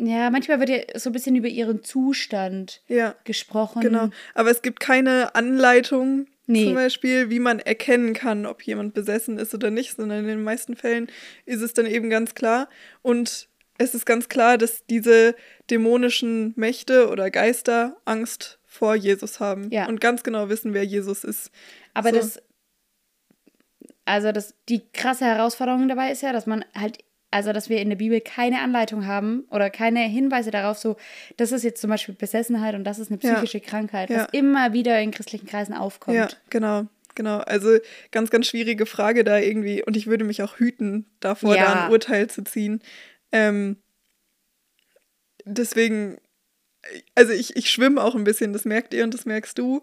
S2: Ja, manchmal wird ja so ein bisschen über ihren Zustand
S1: Ja.
S2: gesprochen.
S1: Genau. Aber es gibt keine Anleitung,
S2: Nee.
S1: zum Beispiel, wie man erkennen kann, ob jemand besessen ist oder nicht, sondern in den meisten Fällen ist es dann eben ganz klar. Und es ist ganz klar, dass diese dämonischen Mächte oder Geister Angst vor Jesus haben
S2: Ja.
S1: und ganz genau wissen, wer Jesus ist.
S2: Aber
S1: So.
S2: das, also das, die krasse Herausforderung dabei ist ja, dass man halt, also dass wir in der Bibel keine Anleitung haben oder keine Hinweise darauf, so, das ist jetzt zum Beispiel Besessenheit und das ist eine
S1: Ja.
S2: psychische Krankheit,
S1: Ja.
S2: was immer wieder in christlichen Kreisen aufkommt.
S1: Ja, genau. Genau, also ganz, ganz schwierige Frage da irgendwie. Und ich würde mich auch hüten, davor
S2: Ja.
S1: da ein Urteil zu ziehen. Ähm, deswegen, also ich, ich schwimme auch ein bisschen, das merkt ihr und das merkst du,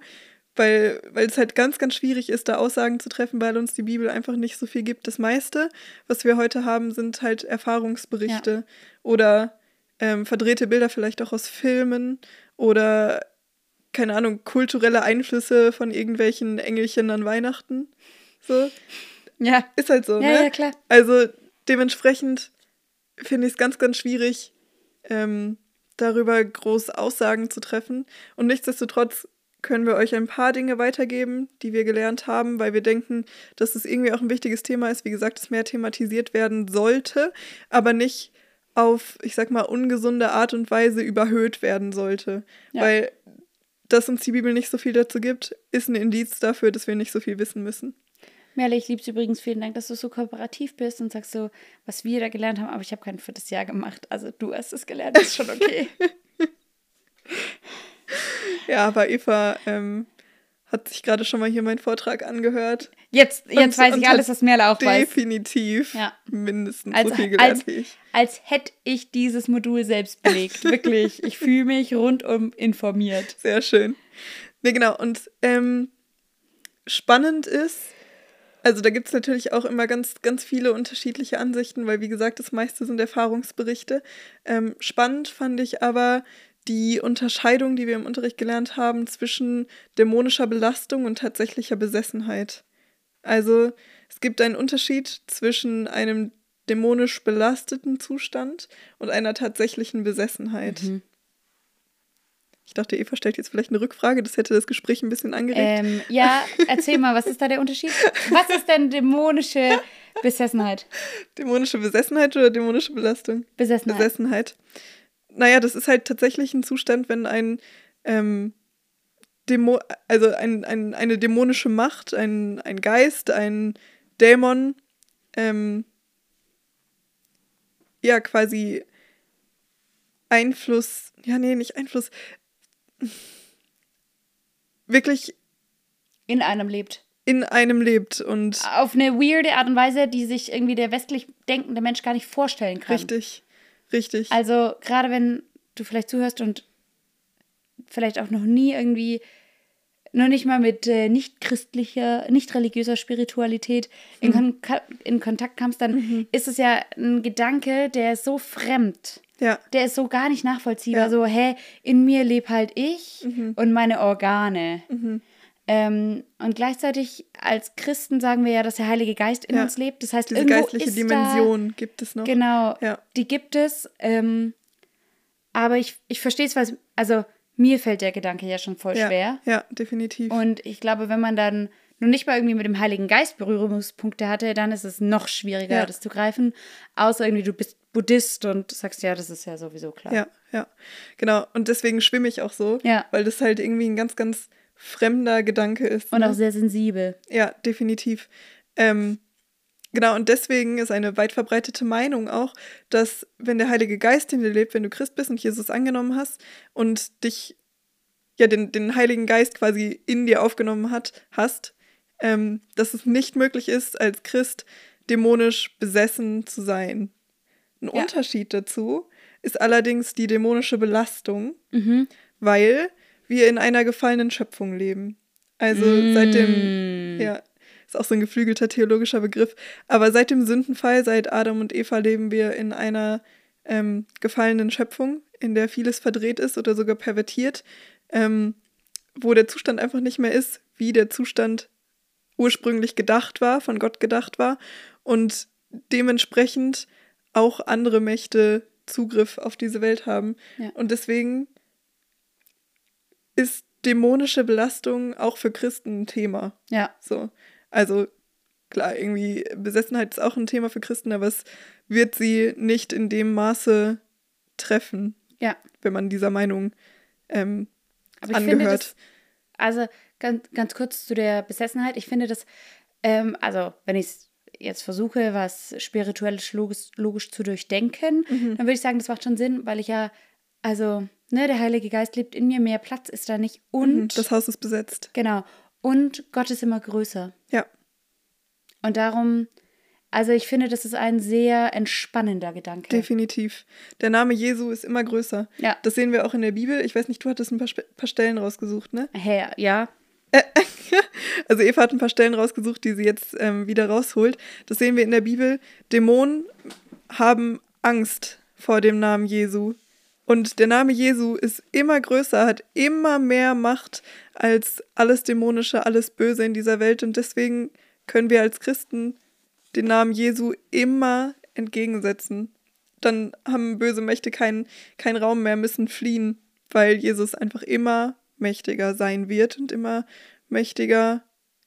S1: weil, weil es halt ganz, ganz schwierig ist, da Aussagen zu treffen, weil uns die Bibel einfach nicht so viel gibt. Das meiste, was wir heute haben, sind halt Erfahrungsberichte oder ähm, verdrehte Bilder vielleicht auch aus Filmen oder keine Ahnung, kulturelle Einflüsse von irgendwelchen Engelchen an Weihnachten. So,
S2: Ja,
S1: ist halt so,
S2: ja,
S1: ne?
S2: ja, klar.
S1: Also dementsprechend finde ich es ganz, ganz schwierig, ähm, darüber groß Aussagen zu treffen. Und nichtsdestotrotz können wir euch ein paar Dinge weitergeben, die wir gelernt haben, weil wir denken, dass es irgendwie auch ein wichtiges Thema ist. Wie gesagt, das mehr thematisiert werden sollte, aber nicht auf, ich sag mal, ungesunde Art und Weise überhöht werden sollte.
S2: Ja.
S1: Weil, dass uns die Bibel nicht so viel dazu gibt, ist ein Indiz dafür, dass wir nicht so viel wissen müssen.
S2: Merle, ich lieb's übrigens. Vielen Dank, dass du so kooperativ bist und sagst so, was wir da gelernt haben, aber ich habe kein viertes Jahr gemacht. Also du hast es gelernt, ist schon okay.
S1: Ja, aber Eva ähm, hat sich gerade schon mal hier meinen Vortrag angehört.
S2: Jetzt, jetzt
S1: Und-
S2: weiß ich alles, was Merle auch weiß.
S1: Definitiv
S2: Ja.
S1: mindestens
S2: Als,
S1: so viel gelernt
S2: als,
S1: wie ich.
S2: als hätte ich dieses Modul selbst belegt. Wirklich. Ich fühle mich rundum informiert.
S1: Sehr schön. Ne, genau. Und ähm, spannend ist, also da gibt es natürlich auch immer ganz, ganz viele unterschiedliche Ansichten, weil wie gesagt, das meiste sind Erfahrungsberichte. Ähm, spannend fand ich aber die Unterscheidung, die wir im Unterricht gelernt haben, zwischen dämonischer Belastung und tatsächlicher Besessenheit. Also es gibt einen Unterschied zwischen einem dämonisch belasteten Zustand und einer tatsächlichen Besessenheit. Ich dachte, Eva stellt jetzt vielleicht eine Rückfrage, das hätte das Gespräch ein bisschen angeregt.
S2: Ähm, ja, erzähl mal, was ist da der Unterschied? Was ist denn dämonische Besessenheit?
S1: Dämonische Besessenheit oder dämonische Belastung?
S2: Besessenheit.
S1: Besessenheit. Naja, das ist halt tatsächlich ein Zustand, wenn ein ähm, Dämo also ein, ein, eine dämonische Macht, ein, ein Geist, ein Dämon, ähm, ja, quasi Einfluss, ja, nee, nicht Einfluss, wirklich
S2: In einem lebt.
S1: in einem lebt und
S2: Auf eine weirde Art und Weise, die sich irgendwie der westlich denkende Mensch gar nicht vorstellen kann.
S1: richtig, richtig.
S2: Also gerade wenn du vielleicht zuhörst und vielleicht auch noch nie irgendwie, noch nicht mal mit äh, nicht christlicher, nicht religiöser Spiritualität in,
S1: Mhm.
S2: Kon in Kontakt kamst, dann ist es ja ein Gedanke, der ist so fremd.
S1: ja,
S2: Der ist so gar nicht nachvollziehbar.
S1: Ja. Mhm.
S2: So, hä, in mir lebe halt ich und meine Organe. Ähm, und gleichzeitig als Christen sagen wir ja, dass der Heilige Geist in
S1: Ja.
S2: uns lebt. Das heißt,
S1: diese
S2: irgendwo
S1: geistliche
S2: ist
S1: Dimension gibt es noch.
S2: Da, genau,
S1: Ja.
S2: die gibt es. Ähm, aber ich, ich verstehe es, weil, also mir fällt der Gedanke ja schon voll
S1: ja,
S2: schwer.
S1: Ja, definitiv.
S2: Und ich glaube, wenn man dann nur nicht mal irgendwie mit dem Heiligen Geist Berührungspunkte hatte, dann ist es noch schwieriger,
S1: Ja.
S2: das zu greifen. Außer irgendwie du bist Buddhist und sagst, ja, das ist ja sowieso klar.
S1: Ja, ja. Genau. Und deswegen schwimme ich auch so,
S2: Ja.
S1: weil das halt irgendwie ein ganz, ganz fremder Gedanke ist.
S2: Und
S1: ne?
S2: auch sehr sensibel.
S1: Ja, definitiv. Ähm, genau, und deswegen ist eine weit verbreitete Meinung auch, dass wenn der Heilige Geist in dir lebt, wenn du Christ bist und Jesus angenommen hast und dich, ja, den, den Heiligen Geist quasi in dir aufgenommen hat, hast, ähm, dass es nicht möglich ist, als Christ dämonisch besessen zu sein. Ein
S2: Ja.
S1: Unterschied dazu ist allerdings die dämonische Belastung,
S2: Mhm.
S1: weil wir in einer gefallenen Schöpfung leben. Also seit dem, ja, ist auch so ein geflügelter theologischer Begriff, aber seit dem Sündenfall, seit Adam und Eva leben wir in einer ähm, gefallenen Schöpfung, in der vieles verdreht ist oder sogar pervertiert, ähm, wo der Zustand einfach nicht mehr ist, wie der Zustand ursprünglich gedacht war, von Gott gedacht war und dementsprechend auch andere Mächte Zugriff auf diese Welt haben.
S2: Ja.
S1: Und deswegen ist dämonische Belastung auch für Christen ein Thema.
S2: Ja.
S1: So. Also klar, irgendwie Besessenheit ist auch ein Thema für Christen, aber es wird sie nicht in dem Maße treffen,
S2: Ja.
S1: wenn man dieser Meinung ähm,
S2: Aber ich
S1: angehört.
S2: finde das, also ganz, ganz kurz zu der Besessenheit, ich finde das, ähm, also wenn ich es jetzt versuche, was spirituelles logisch, logisch zu durchdenken,
S1: Mhm.
S2: dann würde ich sagen, das macht schon Sinn, weil ich ja, also, ne, der Heilige Geist lebt in mir, mehr Platz ist da nicht und,
S1: Mhm, das Haus ist besetzt.
S2: genau, und Gott ist immer größer.
S1: Ja,
S2: Und darum, also ich finde, das ist ein sehr entspannender Gedanke.
S1: definitiv. Der Name Jesu ist immer größer.
S2: Ja.
S1: Das sehen wir auch in der Bibel. Ich weiß nicht, du hattest ein paar, paar Stellen rausgesucht, ne?
S2: Hä, ja,
S1: Also Eva hat ein paar Stellen rausgesucht, die sie jetzt ähm, wieder rausholt. Das sehen wir in der Bibel. Dämonen haben Angst vor dem Namen Jesu. Und der Name Jesu ist immer größer, hat immer mehr Macht als alles Dämonische, alles Böse in dieser Welt. Und deswegen können wir als Christen den Namen Jesu immer entgegensetzen. Dann haben böse Mächte keinen keinen Raum mehr, müssen fliehen, weil Jesus einfach immer mächtiger sein wird und immer mächtiger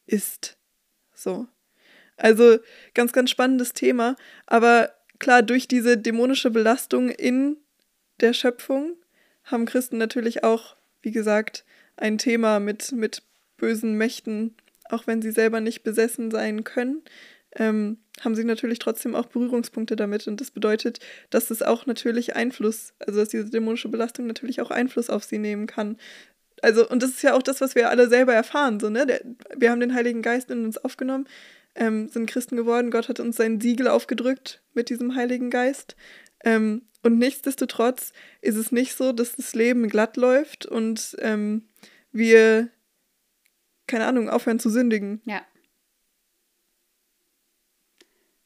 S1: ist. So. Also ganz, ganz spannendes Thema. Aber klar, durch diese dämonische Belastung in der Schöpfung haben Christen natürlich auch, wie gesagt, ein Thema mit, mit bösen Mächten, auch wenn sie selber nicht besessen sein können, ähm, haben sie natürlich trotzdem auch Berührungspunkte damit. Und das bedeutet, dass es auch natürlich Einfluss, also dass diese dämonische Belastung natürlich auch Einfluss auf sie nehmen kann. Also, und das ist ja auch das, was wir alle selber erfahren, so, ne? Der, wir haben den Heiligen Geist in uns aufgenommen, ähm, sind Christen geworden, Gott hat uns sein Siegel aufgedrückt mit diesem Heiligen Geist. Ähm, und nichtsdestotrotz ist es nicht so, dass das Leben glatt läuft und ähm, wir, keine Ahnung, aufhören zu sündigen.
S2: ja.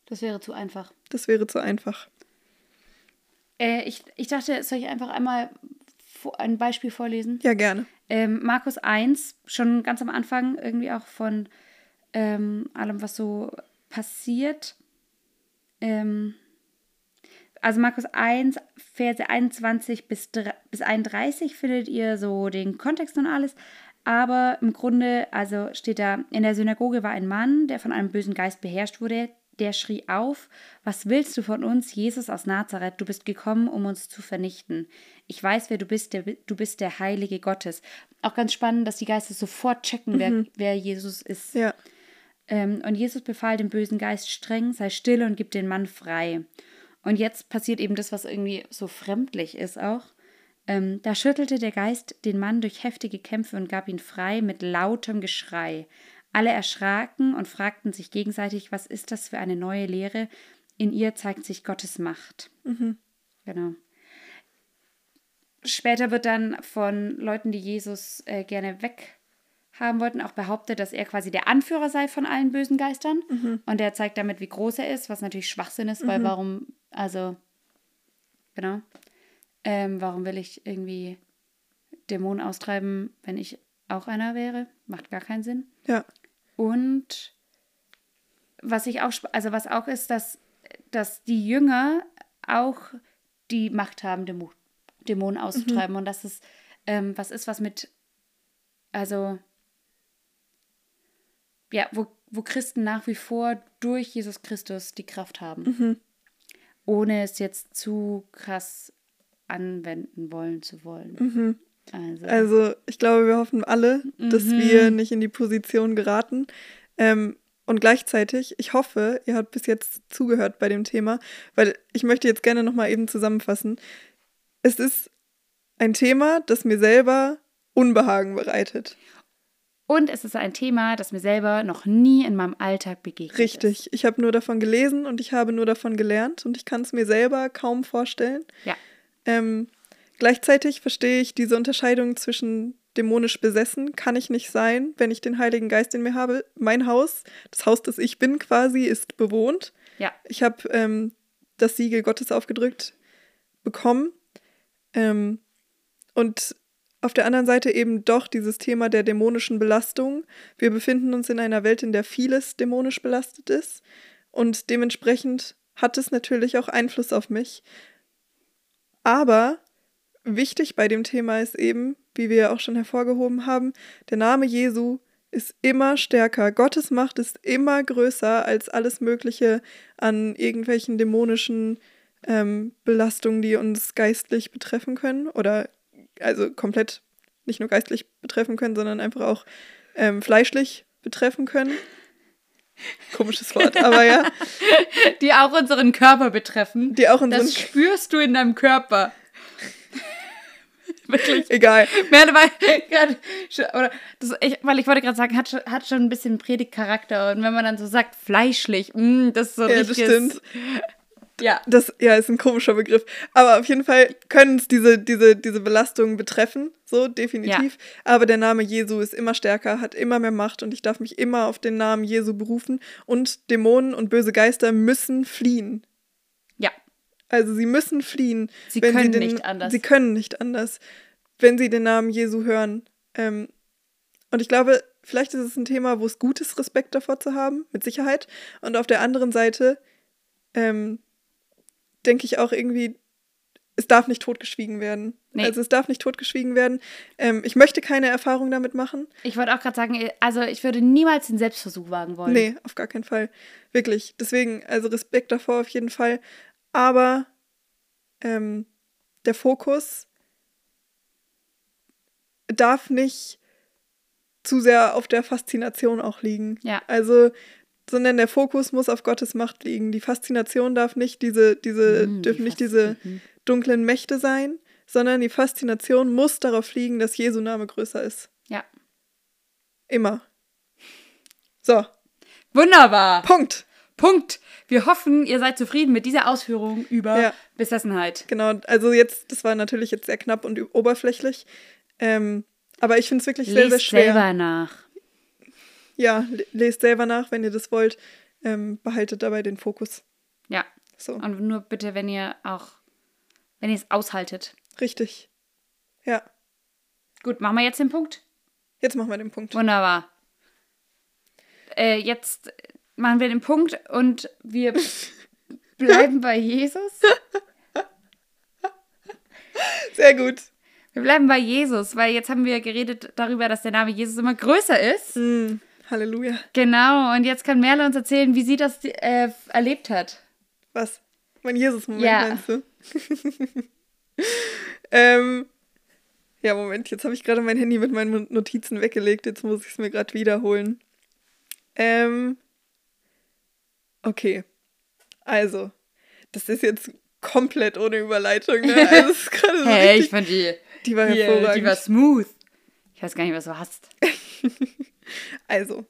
S2: Das wäre zu einfach.
S1: Das wäre zu einfach.
S2: Äh, ich, ich dachte, soll ich einfach einmal ein Beispiel vorlesen?
S1: Ja, gerne.
S2: Ähm, Markus 1, schon ganz am Anfang, irgendwie auch von ähm, allem, was so passiert. Ähm, also Markus 1, Verse 21 bis, bis 31 findet ihr so den Kontext und alles. Aber im Grunde, also steht da, in der Synagoge war ein Mann, der von einem bösen Geist beherrscht wurde. Der schrie auf, was willst du von uns, Jesus aus Nazareth? Du bist gekommen, um uns zu vernichten. Ich weiß, wer du bist, der, du bist der Heilige Gottes. Auch ganz spannend, dass die Geister sofort checken, wer, mhm. wer Jesus ist.
S1: Ja.
S2: Ähm, und Jesus befahl dem bösen Geist streng, sei still und gib den Mann frei. Und jetzt passiert eben das, was irgendwie so fremdlich ist auch. Ähm, da schüttelte der Geist den Mann durch heftige Kämpfe und gab ihn frei mit lautem Geschrei. Alle erschraken und fragten sich gegenseitig, was ist das für eine neue Lehre? In ihr zeigt sich Gottes Macht.
S1: Mhm.
S2: Genau. Später wird dann von Leuten, die Jesus äh, gerne weg haben wollten, auch behauptet, dass er quasi der Anführer sei von allen bösen Geistern.
S1: Mhm.
S2: Und er zeigt damit, wie groß er ist, was natürlich Schwachsinn ist, weil mhm. warum, also, genau, ähm, warum will ich irgendwie Dämonen austreiben, wenn ich auch einer wäre? Macht gar keinen Sinn.
S1: Ja.
S2: Und was ich auch, also was auch ist, dass, dass die Jünger auch die Macht haben, Dämonen auszutreiben mhm. und dass es ähm, was ist, was mit, also ja, wo, wo Christen nach wie vor durch Jesus Christus die Kraft haben.
S1: Mhm.
S2: Ohne es jetzt zu krass anwenden wollen zu wollen.
S1: Mhm. Also. also. ich glaube, wir hoffen alle, mhm. dass wir nicht in die Position geraten. Ähm, und gleichzeitig, ich hoffe, ihr habt bis jetzt zugehört bei dem Thema, weil ich möchte jetzt gerne nochmal eben zusammenfassen. Es ist ein Thema, das mir selber Unbehagen bereitet.
S2: Und es ist ein Thema, das mir selber noch nie in meinem Alltag begegnet
S1: Richtig.
S2: ist.
S1: Ich habe nur davon gelesen und ich habe nur davon gelernt und ich kann es mir selber kaum vorstellen.
S2: Ja.
S1: Ähm, gleichzeitig verstehe ich diese Unterscheidung zwischen dämonisch besessen kann ich nicht sein, wenn ich den Heiligen Geist in mir habe. Mein Haus, das Haus, das ich bin quasi, ist bewohnt.
S2: Ja.
S1: Ich habe ähm, das Siegel Gottes aufgedrückt bekommen. Ähm, und auf der anderen Seite eben doch dieses Thema der dämonischen Belastung. Wir befinden uns in einer Welt, in der vieles dämonisch belastet ist und dementsprechend hat es natürlich auch Einfluss auf mich. Aber wichtig bei dem Thema ist eben, wie wir auch schon hervorgehoben haben, der Name Jesu ist immer stärker. Gottes Macht ist immer größer als alles Mögliche an irgendwelchen dämonischen ähm, Belastungen, die uns geistlich betreffen können oder also komplett nicht nur geistlich betreffen können, sondern einfach auch ähm, fleischlich betreffen können. Komisches Wort, aber ja.
S2: Die auch unseren Körper betreffen.
S1: Die auch unseren
S2: Das spürst du in deinem Körper.
S1: Wirklich. Egal.
S2: weil, oder das, ich, weil ich wollte gerade sagen, hat, hat schon ein bisschen Predigtcharakter. Und wenn man dann so sagt, fleischlich, mh, mm, das ist so
S1: ja,
S2: richtiges,
S1: das stimmt.
S2: Ja.
S1: Das ja, ist ein komischer Begriff. Aber auf jeden Fall können es diese, diese, diese Belastungen betreffen, so definitiv. Ja. Aber der Name Jesu ist immer stärker, hat immer mehr Macht und ich darf mich immer auf den Namen Jesu berufen. Und Dämonen und böse Geister müssen fliehen.
S2: Ja.
S1: Also sie müssen fliehen.
S2: Sie können
S1: sie
S2: den, nicht anders.
S1: Sie können nicht anders, wenn sie den Namen Jesu hören. Ähm, und ich glaube, vielleicht ist es ein Thema, wo es gut ist, Respekt davor zu haben, mit Sicherheit. Und auf der anderen Seite ähm, denke ich auch irgendwie, es darf nicht totgeschwiegen werden. Nee. Also es darf nicht totgeschwiegen werden. Ähm, ich möchte keine Erfahrung damit machen.
S2: Ich wollte auch gerade sagen, also ich würde niemals den Selbstversuch wagen wollen.
S1: Nee, auf gar keinen Fall. Wirklich. Deswegen, also Respekt davor auf jeden Fall. Aber ähm, der Fokus darf nicht zu sehr auf der Faszination auch liegen.
S2: Ja.
S1: Also sondern der Fokus muss auf Gottes Macht liegen. Die Faszination darf nicht diese, diese, mm, dürfen die nicht diese mhm. dunklen Mächte sein, sondern die Faszination muss darauf liegen, dass Jesu Name größer ist.
S2: Ja.
S1: Immer. So.
S2: Wunderbar.
S1: Punkt.
S2: Punkt. Wir hoffen, ihr seid zufrieden mit dieser Ausführung über ja. Besessenheit.
S1: Genau, also jetzt, das war natürlich jetzt sehr knapp und oberflächlich. Ähm, aber ich finde es wirklich sehr, sehr schwer.
S2: selber nach
S1: ja, lest selber nach, wenn ihr das wollt. Ähm, behaltet dabei den Fokus.
S2: Ja.
S1: So.
S2: Und nur bitte, wenn ihr auch, wenn ihr es aushaltet.
S1: Richtig. Ja.
S2: Gut, machen wir jetzt den Punkt?
S1: Jetzt machen wir den Punkt.
S2: Wunderbar. Äh, jetzt machen wir den Punkt und wir bleiben bei Jesus.
S1: Sehr gut.
S2: Wir bleiben bei Jesus, weil jetzt haben wir geredet darüber, dass der Name Jesus immer größer ist.
S1: Mm, Halleluja.
S2: Genau, und jetzt kann Merle uns erzählen, wie sie das äh, erlebt hat.
S1: Was? Mein Jesus-Moment
S2: Ja.
S1: meinst du? ähm, ja, Moment, jetzt habe ich gerade mein Handy mit meinen Notizen weggelegt, jetzt muss ich es mir gerade wiederholen. Ähm, okay. Also, das ist jetzt komplett ohne Überleitung, ne? Also, ist gerade so
S2: Hey, ich
S1: richtig,
S2: fand die,
S1: die war
S2: die,
S1: hervorragend.
S2: die war smooth. Ich weiß gar nicht, was du hast.
S1: Also,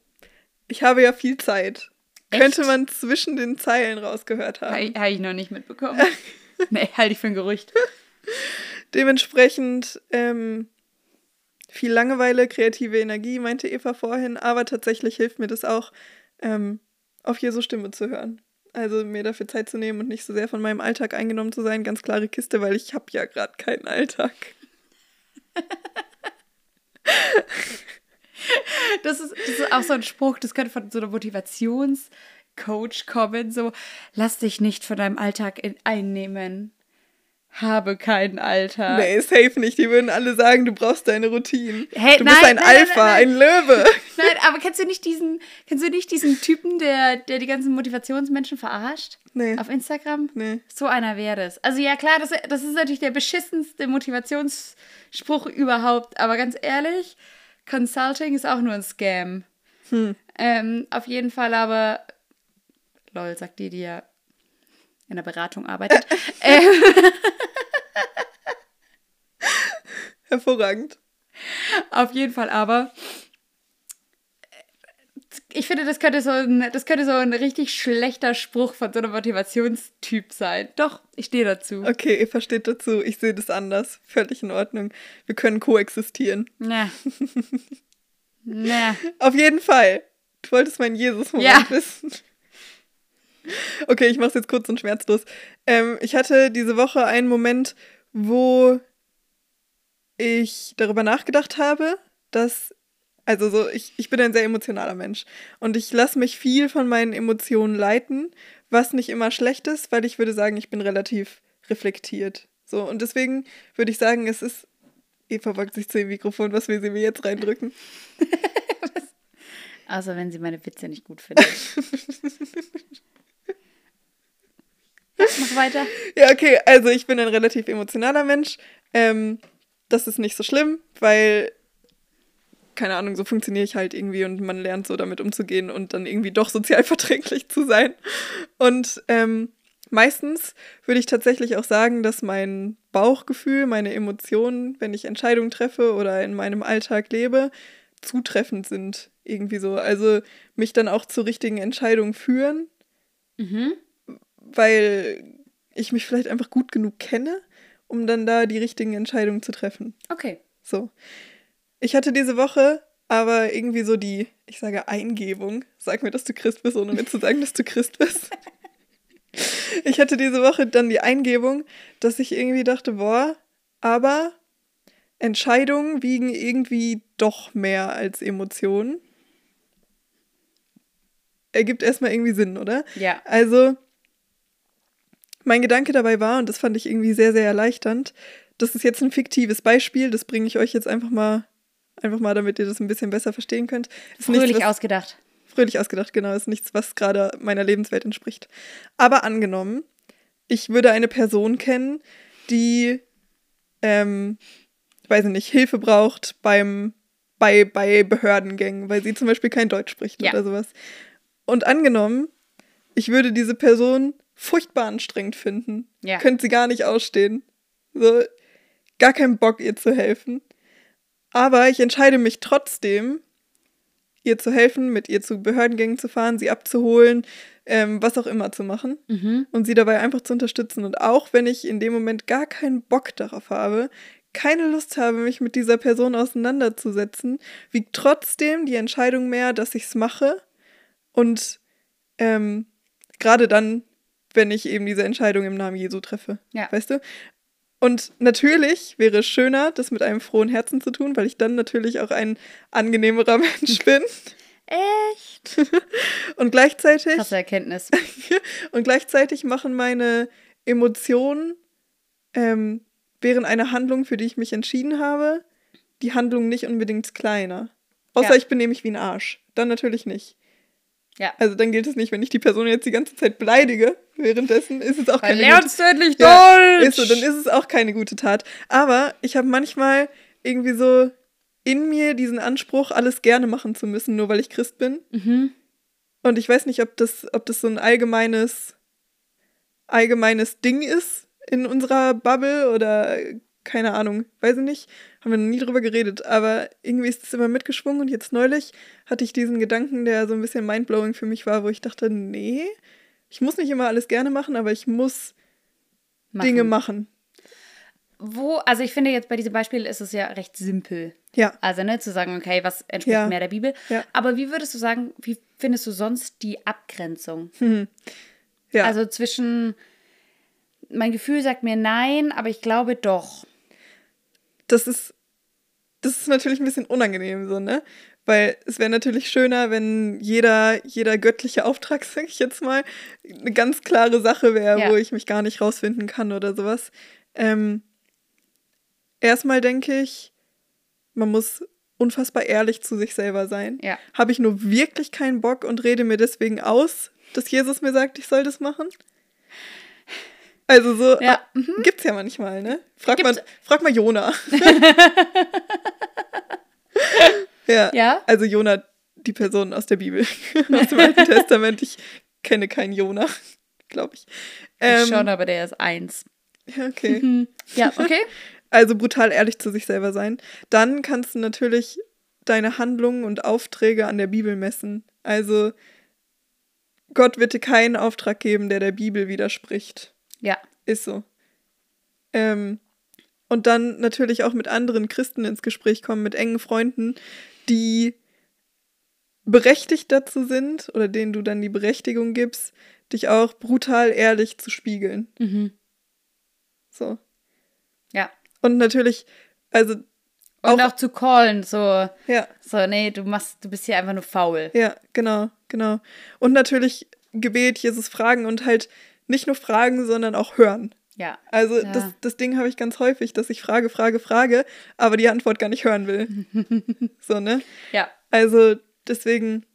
S1: ich habe ja viel Zeit.
S2: Echt?
S1: Könnte man zwischen den Zeilen rausgehört haben.
S2: Habe hab ich noch nicht mitbekommen. nee, halte ich für ein Gerücht.
S1: Dementsprechend ähm, viel Langeweile, kreative Energie, meinte Eva vorhin, aber tatsächlich hilft mir das auch, ähm, auf Jesu Stimme zu hören. Also mir dafür Zeit zu nehmen und nicht so sehr von meinem Alltag eingenommen zu sein. Ganz klare Kiste, weil ich habe ja gerade keinen Alltag.
S2: Das ist, das ist auch so ein Spruch, das könnte von so einer Motivationscoach kommen. So, lass dich nicht von deinem Alltag in, einnehmen. Habe keinen Alltag.
S1: Nee, safe nicht. Die würden alle sagen, du brauchst deine Routinen.
S2: Hey,
S1: du bist
S2: nein,
S1: ein
S2: nein,
S1: Alpha,
S2: nein,
S1: ein Löwe.
S2: Nein, aber kennst du nicht diesen, kennst du nicht diesen Typen, der, der die ganzen Motivationsmenschen verarscht?
S1: Nee.
S2: Auf Instagram?
S1: Nee.
S2: So einer wäre das. Also ja, klar, das, das ist natürlich der beschissenste Motivationsspruch überhaupt. Aber ganz ehrlich, Consulting ist auch nur ein Scam.
S1: Hm.
S2: Ähm, auf jeden Fall aber, lol, sagt die, die ja in der Beratung arbeitet. ähm,
S1: Hervorragend.
S2: auf jeden Fall aber, ich finde, das könnte, so ein, das könnte so ein richtig schlechter Spruch von so einem Motivationstyp sein. Doch, ich stehe dazu.
S1: Okay, ihr versteht dazu. Ich sehe das anders. Völlig in Ordnung. Wir können koexistieren.
S2: Na. Na.
S1: Auf jeden Fall. Du wolltest meinen Jesus-Moment
S2: Ja.
S1: wissen. Okay, ich mach's jetzt kurz und schmerzlos. Ähm, ich hatte diese Woche einen Moment, wo ich darüber nachgedacht habe, dass, also so, ich, ich bin ein sehr emotionaler Mensch und ich lasse mich viel von meinen Emotionen leiten, was nicht immer schlecht ist, weil ich würde sagen, ich bin relativ reflektiert. So, und deswegen würde ich sagen, es ist. Eva wagt sich zu dem Mikrofon, was will sie mir jetzt reindrücken?
S2: Außer wenn sie meine Witze nicht gut findet. Mach weiter.
S1: Ja, okay, also ich bin ein relativ emotionaler Mensch. Ähm, das ist nicht so schlimm, weil, keine Ahnung, so funktioniere ich halt irgendwie und man lernt so damit umzugehen und dann irgendwie doch sozial verträglich zu sein. Und ähm, meistens würde ich tatsächlich auch sagen, dass mein Bauchgefühl, meine Emotionen, wenn ich Entscheidungen treffe oder in meinem Alltag lebe, zutreffend sind. Irgendwie so. Also mich dann auch zu richtigen Entscheidungen führen
S2: Mhm.
S1: weil ich mich vielleicht einfach gut genug kenne, um dann da die richtigen Entscheidungen zu treffen.
S2: Okay.
S1: So. Ich hatte diese Woche aber irgendwie so die, ich sage Eingebung. Sag mir, dass du Christ bist, ohne mir zu sagen, dass du Christ bist. Ich hatte diese Woche dann die Eingebung, dass ich irgendwie dachte, boah, aber Entscheidungen wiegen irgendwie doch mehr als Emotionen. Ergibt erstmal irgendwie Sinn, oder?
S2: Ja.
S1: Also, mein Gedanke dabei war, und das fand ich irgendwie sehr, sehr erleichternd, das ist jetzt ein fiktives Beispiel, das bringe ich euch jetzt einfach mal, einfach mal, damit ihr das ein bisschen besser verstehen könnt. Ist nichts,
S2: Fröhlich
S1: was-
S2: ausgedacht.
S1: Fröhlich ausgedacht, genau, ist nichts, was gerade meiner Lebenswelt entspricht. Aber angenommen, ich würde eine Person kennen, die, ähm, ich weiß nicht, Hilfe braucht beim, bei, bei Behördengängen, weil sie zum Beispiel kein Deutsch spricht
S2: Ja.
S1: oder sowas. Und angenommen, ich würde diese Person furchtbar anstrengend finden.
S2: Ja.
S1: Könnte sie gar nicht ausstehen. So, gar keinen Bock, ihr zu helfen. Aber ich entscheide mich trotzdem, ihr zu helfen, mit ihr zu Behördengängen zu fahren, sie abzuholen, ähm, was auch immer zu machen
S2: Mhm.
S1: und sie dabei einfach zu unterstützen. Und auch wenn ich in dem Moment gar keinen Bock darauf habe, keine Lust habe, mich mit dieser Person auseinanderzusetzen, wiegt trotzdem die Entscheidung mehr, dass ich es mache. Und ähm, gerade dann, wenn ich eben diese Entscheidung im Namen Jesu treffe.
S2: Ja.
S1: Weißt du? Und natürlich wäre es schöner, das mit einem frohen Herzen zu tun, weil ich dann natürlich auch ein angenehmerer Mensch bin.
S2: Echt?
S1: Und gleichzeitig.
S2: Krasse Erkenntnis.
S1: Und gleichzeitig machen meine Emotionen ähm, während einer Handlung, für die ich mich entschieden habe, die Handlung nicht unbedingt kleiner. Außer
S2: Ja.
S1: ich benehme mich wie ein Arsch. Dann natürlich nicht.
S2: Ja.
S1: Also dann gilt es nicht, wenn ich die Person jetzt die ganze Zeit beleidige. Währenddessen ist es auch keine
S2: lernst du endlich
S1: Ja,
S2: Deutsch!
S1: ist so, dann ist es auch keine gute Tat. Aber ich habe manchmal irgendwie so in mir diesen Anspruch, alles gerne machen zu müssen, nur weil ich Christ bin.
S2: mhm.
S1: Und ich weiß nicht, ob das, ob das so ein allgemeines, allgemeines Ding ist in unserer Bubble oder äh, keine Ahnung, weiß ich nicht. Haben wir noch nie drüber geredet, aber irgendwie ist das immer mitgeschwungen und jetzt neulich hatte ich diesen Gedanken, der so ein bisschen mindblowing für mich war, wo ich dachte, nee, ich muss nicht immer alles gerne machen, aber ich muss
S2: Machen.
S1: Dinge machen.
S2: Wo, also ich finde jetzt bei diesem Beispiel ist es ja recht simpel.
S1: Ja.
S2: Also, ne, zu sagen, okay, was entspricht
S1: Ja.
S2: mehr der Bibel.
S1: Ja.
S2: Aber wie würdest du sagen, wie findest du sonst die Abgrenzung?
S1: Ja.
S2: Also zwischen, mein Gefühl sagt mir nein, aber ich glaube doch.
S1: Das ist, das ist natürlich ein bisschen unangenehm so, ne? Weil es wäre natürlich schöner, wenn jeder, jeder göttliche Auftrag, sag ich jetzt mal, eine ganz klare Sache wäre,
S2: Ja.
S1: wo ich mich gar nicht rausfinden kann oder sowas. Ähm, erstmal denke ich, man muss unfassbar ehrlich zu sich selber sein.
S2: Ja.
S1: Habe ich nur wirklich keinen Bock und rede mir deswegen aus, dass Jesus mir sagt, ich soll das machen? Also so
S2: Ja,
S1: ah, gibt's ja manchmal, ne? Frag
S2: Gibt's.
S1: mal, frag mal Jona. ja,
S2: Ja?
S1: Also Jona, die Person aus der Bibel, aus dem Alten Testament. Ich kenne keinen Jona, glaube ich. Ähm,
S2: Schon, aber der ist eins.
S1: ja, okay.
S2: Ja, okay.
S1: Also brutal ehrlich zu sich selber sein. Dann kannst du natürlich deine Handlungen und Aufträge an der Bibel messen. Also Gott wird dir keinen Auftrag geben, der der Bibel widerspricht.
S2: Ja.
S1: Ist so. Ähm, und dann natürlich auch mit anderen Christen ins Gespräch kommen, mit engen Freunden, die berechtigt dazu sind oder denen du dann die Berechtigung gibst, dich auch brutal ehrlich zu spiegeln.
S2: Mhm.
S1: So.
S2: Ja.
S1: Und natürlich, also
S2: Und
S1: Auch-
S2: auch, zu callen, so,
S1: ja,
S2: so, nee, du machst, du bist hier einfach nur faul.
S1: ja, genau, genau. Und natürlich Gebet, Jesus fragen und halt nicht nur fragen, sondern auch hören.
S2: Ja.
S1: Also
S2: Ja.
S1: das, das Ding habe ich ganz häufig, dass ich frage, frage, frage, aber die Antwort gar nicht hören will. so, ne?
S2: Ja.
S1: Also deswegen,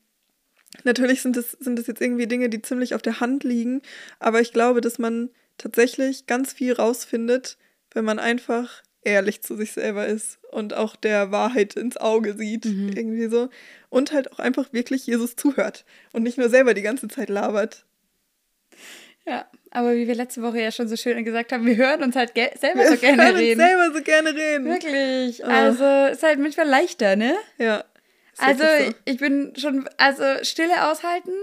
S1: natürlich sind es sind es jetzt irgendwie Dinge, die ziemlich auf der Hand liegen, aber ich glaube, dass man tatsächlich ganz viel rausfindet, wenn man einfach ehrlich zu sich selber ist und auch der Wahrheit ins Auge sieht, irgendwie so. Und halt auch einfach wirklich Jesus zuhört und nicht nur selber die ganze Zeit labert.
S2: Ja. Aber wie wir letzte Woche ja schon so schön gesagt haben, wir hören uns halt selber so
S1: Wir
S2: gerne
S1: hören uns
S2: reden.
S1: selber so gerne reden.
S2: Wirklich.
S1: Ah.
S2: Also ist halt manchmal leichter, ne?
S1: Ja.
S2: Also
S1: so.
S2: ich bin schon, also Stille aushalten,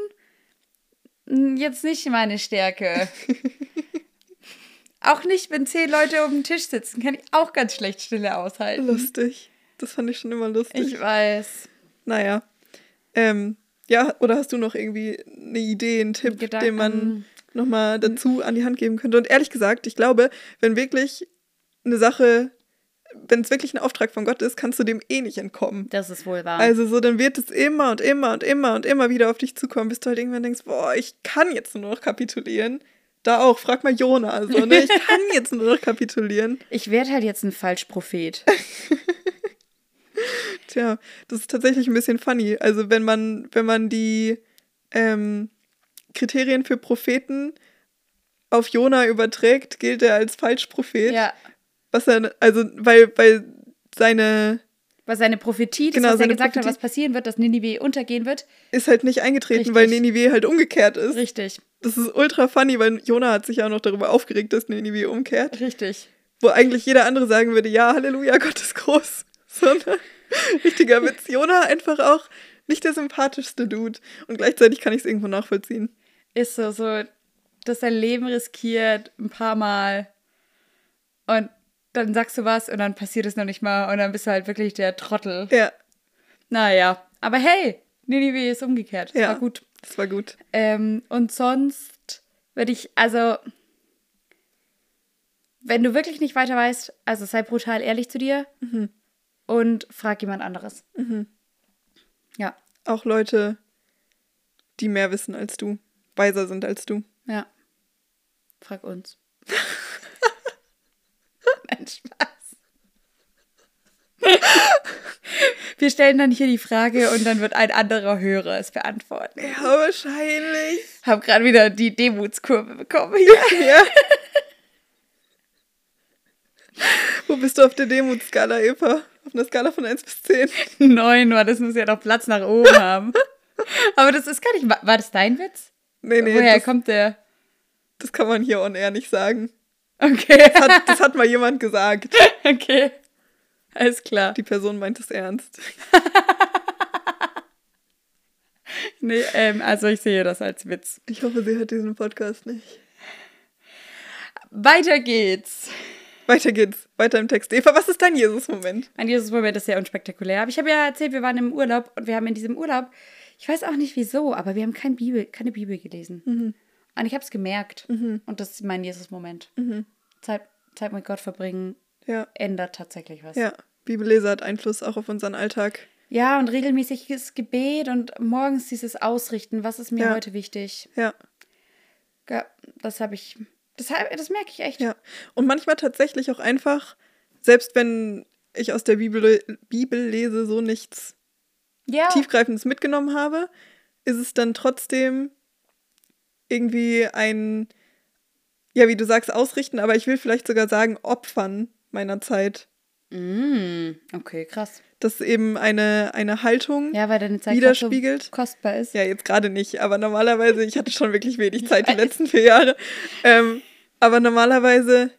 S2: mm, jetzt nicht meine Stärke. auch nicht, wenn zehn Leute um den Tisch sitzen, kann ich auch ganz schlecht Stille aushalten.
S1: lustig. Das fand ich schon immer lustig.
S2: Ich weiß.
S1: Naja. Ähm, ja, oder hast du noch irgendwie eine Idee, einen Tipp,
S2: Gedanken.
S1: den man nochmal dazu an die Hand geben könnte? Und ehrlich gesagt, ich glaube, wenn wirklich eine Sache, wenn es wirklich ein Auftrag von Gott ist, kannst du dem eh nicht entkommen.
S2: Das ist wohl wahr.
S1: Also so, dann wird es immer und immer und immer und immer wieder auf dich zukommen, bis du halt irgendwann denkst, boah, ich kann jetzt nur noch kapitulieren. Da auch, frag mal Jona, so, ne? Ich kann jetzt nur noch kapitulieren.
S2: ich werde halt jetzt ein Falschprophet.
S1: Tja, das ist tatsächlich ein bisschen funny. Also wenn man, wenn man die ähm, Kriterien für Propheten auf Jona überträgt, gilt er als Falschprophet.
S2: ja.
S1: Was er, also, weil, weil seine
S2: Was seine Prophetie, das,
S1: Genau,
S2: was er gesagt hat,
S1: Prophetie-
S2: was passieren wird, dass Ninive untergehen wird.
S1: ist halt nicht eingetreten,
S2: Richtig.
S1: weil Ninive halt umgekehrt ist.
S2: Richtig.
S1: Das ist ultra funny, weil Jona hat sich ja auch noch darüber aufgeregt, dass Ninive umkehrt.
S2: Richtig.
S1: Wo eigentlich jeder andere sagen würde, ja, Halleluja, Gott ist groß. So ein richtiger Witz. Jona einfach auch nicht der sympathischste Dude. Und gleichzeitig kann ich es irgendwo nachvollziehen.
S2: Ist so, so, dass sein Leben riskiert ein paar Mal und dann sagst du was und dann passiert es noch nicht mal und dann bist du halt wirklich der Trottel.
S1: Ja,
S2: Naja, aber hey, Ninive ist umgekehrt. Das
S1: Ja.
S2: war gut.
S1: das war gut.
S2: Ähm, und sonst würde ich, also, wenn du wirklich nicht weiter weißt, also sei brutal ehrlich zu dir und frag jemand anderes. Ja,
S1: Auch Leute, die mehr wissen als du, weiser sind als du.
S2: ja. Frag uns. Nein, Spaß. Wir stellen dann hier die Frage und dann wird ein anderer Hörer es beantworten.
S1: Ja, wahrscheinlich.
S2: Hab gerade wieder die Demutskurve bekommen hier.
S1: Ja. Wo bist du auf der Demutskala, Eva? Auf einer Skala von 1 bis 10?
S2: Neun war, das muss ja noch Platz nach oben haben. Aber das ist gar nicht. War das dein Witz?
S1: Nee, nee,
S2: Woher
S1: das,
S2: kommt der?
S1: das kann man hier on air nicht sagen.
S2: Okay.
S1: Das hat, das hat mal jemand gesagt.
S2: okay. Alles klar.
S1: Die Person meint es ernst.
S2: Nee, ähm, also ich sehe das als Witz.
S1: Ich hoffe, sie hört diesen Podcast nicht.
S2: Weiter geht's.
S1: Weiter geht's. Weiter im Text. Eva, was ist dein Jesus-Moment?
S2: Mein Jesus-Moment ist sehr unspektakulär. Aber ich habe ja erzählt, wir waren im Urlaub und wir haben in diesem Urlaub, ich weiß auch nicht wieso, aber wir haben kein Bibel, keine Bibel gelesen. Und ich habe es gemerkt. Und das ist mein Jesus-Moment. Zeit, Zeit mit Gott verbringen
S1: Ja,
S2: ändert tatsächlich was.
S1: ja. Bibellese hat Einfluss auch auf unseren Alltag.
S2: Ja, und regelmäßiges Gebet und morgens dieses Ausrichten, was ist mir
S1: Ja.
S2: heute wichtig.
S1: Ja,
S2: Ja, das habe ich, das, hab- das merke ich echt.
S1: ja. Und manchmal tatsächlich auch einfach, selbst wenn ich aus der Bibel, Bibellese so nichts
S2: Ja,
S1: Tiefgreifendes mitgenommen habe, ist es dann trotzdem irgendwie ein, ja, wie du sagst, ausrichten, aber ich will vielleicht sogar sagen, opfern meiner Zeit.
S2: Mm, okay, krass.
S1: Das ist eben eine, eine Haltung
S2: Ja, weil deine Zeit grad so
S1: widerspiegelt.
S2: kostbar ist.
S1: Ja, jetzt gerade nicht, aber normalerweise, ich hatte schon wirklich wenig Zeit die letzten vier Jahre. Ähm, aber normalerweise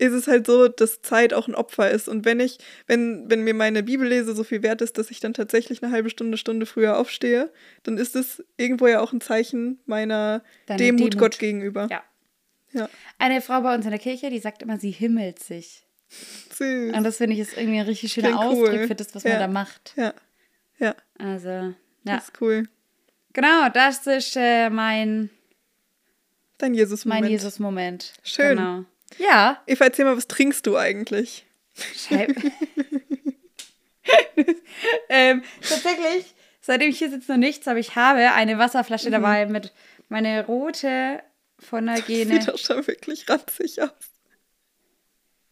S1: ist es halt so, dass Zeit auch ein Opfer ist. Und wenn ich, wenn, wenn mir meine Bibellese so viel wert ist, dass ich dann tatsächlich eine halbe Stunde, Stunde früher aufstehe, dann ist es irgendwo ja auch ein Zeichen meiner Demut,
S2: Demut.
S1: Gott gegenüber.
S2: Ja.
S1: Ja.
S2: Eine Frau bei uns in der Kirche, die sagt immer, sie himmelt sich.
S1: Süß.
S2: Und das finde ich ist irgendwie ein richtig schöner
S1: Klingt cool.
S2: Ausdruck für das, was
S1: Ja.
S2: man da macht.
S1: Ja. Ja,
S2: Also, ja.
S1: das ist cool.
S2: Genau, das ist äh, mein,
S1: Dein Jesus-Moment.
S2: mein Jesus-Moment.
S1: Schön.
S2: Genau. Ja.
S1: Eva, erzähl mal, was trinkst du eigentlich?
S2: Scheibe. ähm, tatsächlich, seitdem ich hier sitze, noch nichts, aber ich habe eine Wasserflasche
S1: Mhm.
S2: dabei mit meine rote von der Gene.
S1: Sieht doch schon wirklich ranzig aus.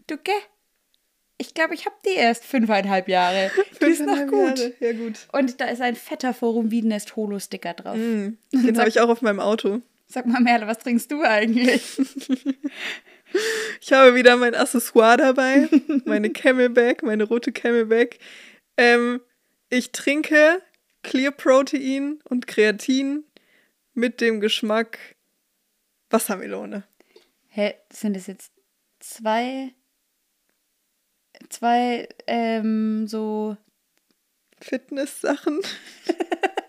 S2: Du, gell? Ich glaube, ich habe die erst fünfeinhalb Jahre. Die ist noch gut.
S1: Jahre. Ja, gut.
S2: Und da ist ein fetter Forum Wiedenest Holo-Sticker drauf.
S1: Mm, Den habe ich auch auf meinem Auto.
S2: Sag mal, Merle, was trinkst du eigentlich?
S1: Ich habe wieder mein Accessoire dabei, meine Camelback, meine rote Camelback. Ähm, ich trinke Clear Protein und Kreatin mit dem Geschmack Wassermelone.
S2: Hä, sind das jetzt zwei, zwei, ähm, so,
S1: Fitness-Sachen.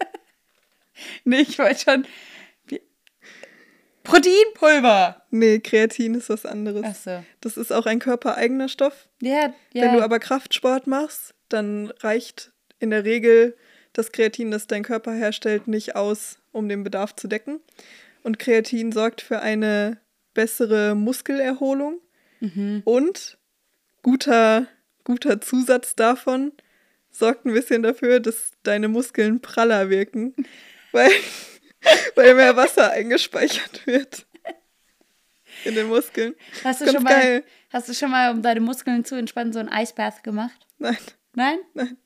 S2: nee, ich wollte schon, Proteinpulver.
S1: Nee, Kreatin ist was anderes.
S2: Ach so.
S1: Das ist auch ein körpereigener Stoff.
S2: Ja, ja.
S1: Wenn du aber Kraftsport machst, dann reicht in der Regel das Kreatin, das dein Körper herstellt, nicht aus, um den Bedarf zu decken. Und Kreatin sorgt für eine bessere Muskelerholung und guter, guter Zusatz davon sorgt ein bisschen dafür, dass deine Muskeln praller wirken, weil, weil mehr Wasser eingespeichert wird in den Muskeln.
S2: hast, du
S1: Ganz
S2: schon mal,
S1: geil.
S2: hast du schon mal, um deine Muskeln zu entspannen, so ein Eisbath gemacht?
S1: Nein,
S2: Nein?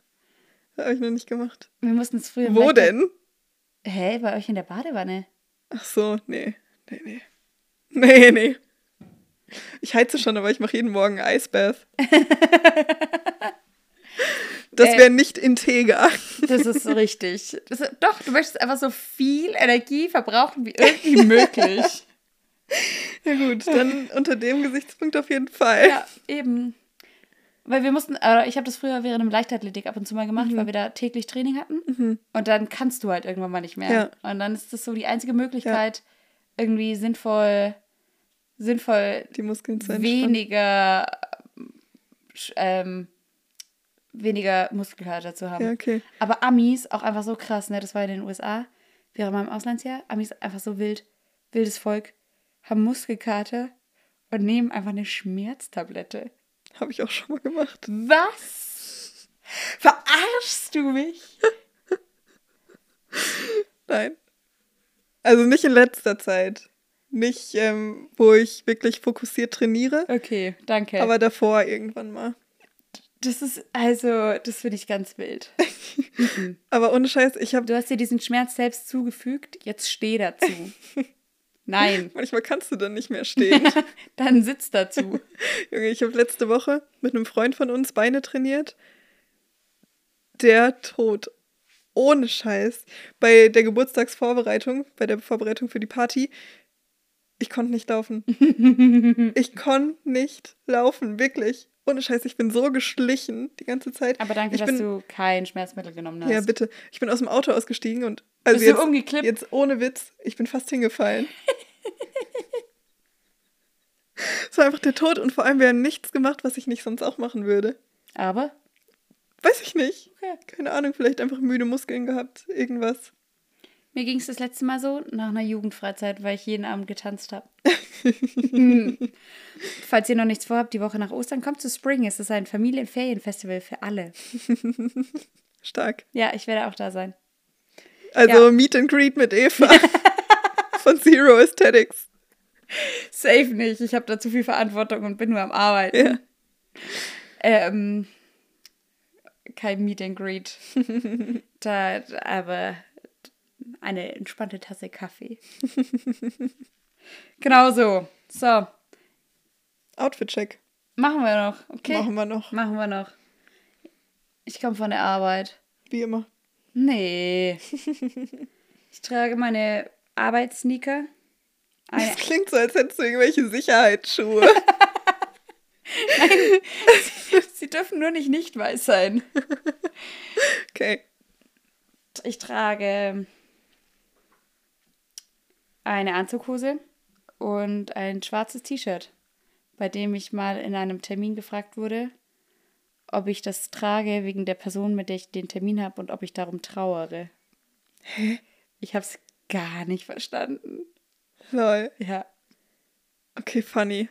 S1: habe ich noch nicht gemacht.
S2: Wir mussten es früher.
S1: Wo denn?
S2: Hä, bei euch in der Badewanne?
S1: Ach so, nee. Nee, nee. Nee, nee. Ich heize schon, aber ich mache jeden Morgen ein Eisbath. Das
S2: Äh.
S1: wäre nicht integer.
S2: Das ist richtig. Das, doch, du möchtest einfach so viel Energie verbrauchen wie irgendwie möglich.
S1: Ja gut, dann unter dem Gesichtspunkt auf jeden Fall.
S2: ja, eben. Weil wir mussten, äh, ich habe das früher während dem Leichtathletik ab und zu mal gemacht, weil wir da täglich Training hatten. Und dann kannst du halt irgendwann mal nicht mehr.
S1: Ja.
S2: Und dann ist das so die einzige Möglichkeit, irgendwie sinnvoll, sinnvoll
S1: Die Muskeln
S2: weniger, ähm, weniger Muskelkater zu haben.
S1: Ja, okay.
S2: Aber Amis, auch einfach so krass, ne? Das war in den USA, während meinem Auslandsjahr. Amis einfach so wild, wildes Volk, haben Muskelkater und nehmen einfach eine Schmerztablette.
S1: Habe ich auch schon mal gemacht.
S2: Was? Verarschst du mich?
S1: Nein. Also nicht in letzter Zeit. nicht, ähm, wo ich wirklich fokussiert trainiere.
S2: Okay, danke.
S1: Aber davor irgendwann mal.
S2: Das ist, also, das finde ich ganz wild. Mhm.
S1: Aber ohne Scheiß, ich habe
S2: Du hast dir diesen Schmerz selbst zugefügt, jetzt steh dazu. Nein,
S1: manchmal kannst du dann nicht mehr stehen.
S2: dann sitz dazu.
S1: Junge, ich habe letzte Woche mit einem Freund von uns Beine trainiert. Der Tod. Ohne Scheiß. Bei der Geburtstagsvorbereitung, bei der Vorbereitung für die Party, ich konnte nicht laufen. ich konnte nicht laufen, wirklich. Ohne Scheiß, ich bin so geschlichen die ganze Zeit.
S2: Aber danke,
S1: ich
S2: dass
S1: bin,
S2: du kein Schmerzmittel genommen hast.
S1: Ja, bitte. Ich bin aus dem Auto ausgestiegen und also
S2: Bist du
S1: jetzt,
S2: umgeklippt?
S1: jetzt ohne Witz, ich bin fast hingefallen. Es war einfach der Tod und vor allem wäre nichts gemacht, was ich nicht sonst auch machen würde.
S2: Aber,
S1: Weiß ich nicht.
S2: okay.
S1: Keine Ahnung, vielleicht einfach müde Muskeln gehabt, irgendwas.
S2: Mir ging es das letzte Mal so nach einer Jugendfreizeit, weil ich jeden Abend getanzt habe. Falls ihr noch nichts vorhabt, die Woche nach Ostern kommt zu Spring. Es ist ein Familienferienfestival für alle.
S1: Stark.
S2: Ja, ich werde auch da sein.
S1: Also
S2: Ja.
S1: Meet and Greet mit Eva von Zero Aesthetics.
S2: Safe nicht. Ich habe da zu viel Verantwortung und bin nur am Arbeiten.
S1: Ja.
S2: Ähm, kein Meet and Greet. da, aber eine entspannte Tasse Kaffee. genau so. So,
S1: Outfit-Check.
S2: machen wir noch. Okay.
S1: Machen wir noch.
S2: Machen wir noch. Ich komme von der Arbeit.
S1: Wie immer.
S2: Nee. Ich trage meine Arbeitssneaker. Eine,
S1: Das klingt so, als hättest du irgendwelche Sicherheitsschuhe.
S2: sie dürfen nur nicht nicht weiß sein.
S1: Okay.
S2: Ich trage eine Anzughose und ein schwarzes T-Shirt, bei dem ich mal in einem Termin gefragt wurde, ob ich das trage wegen der Person, mit der ich den Termin habe und ob ich darum trauere. Hä? Ich habe es gar nicht verstanden.
S1: Lol.
S2: Ja.
S1: Okay, funny.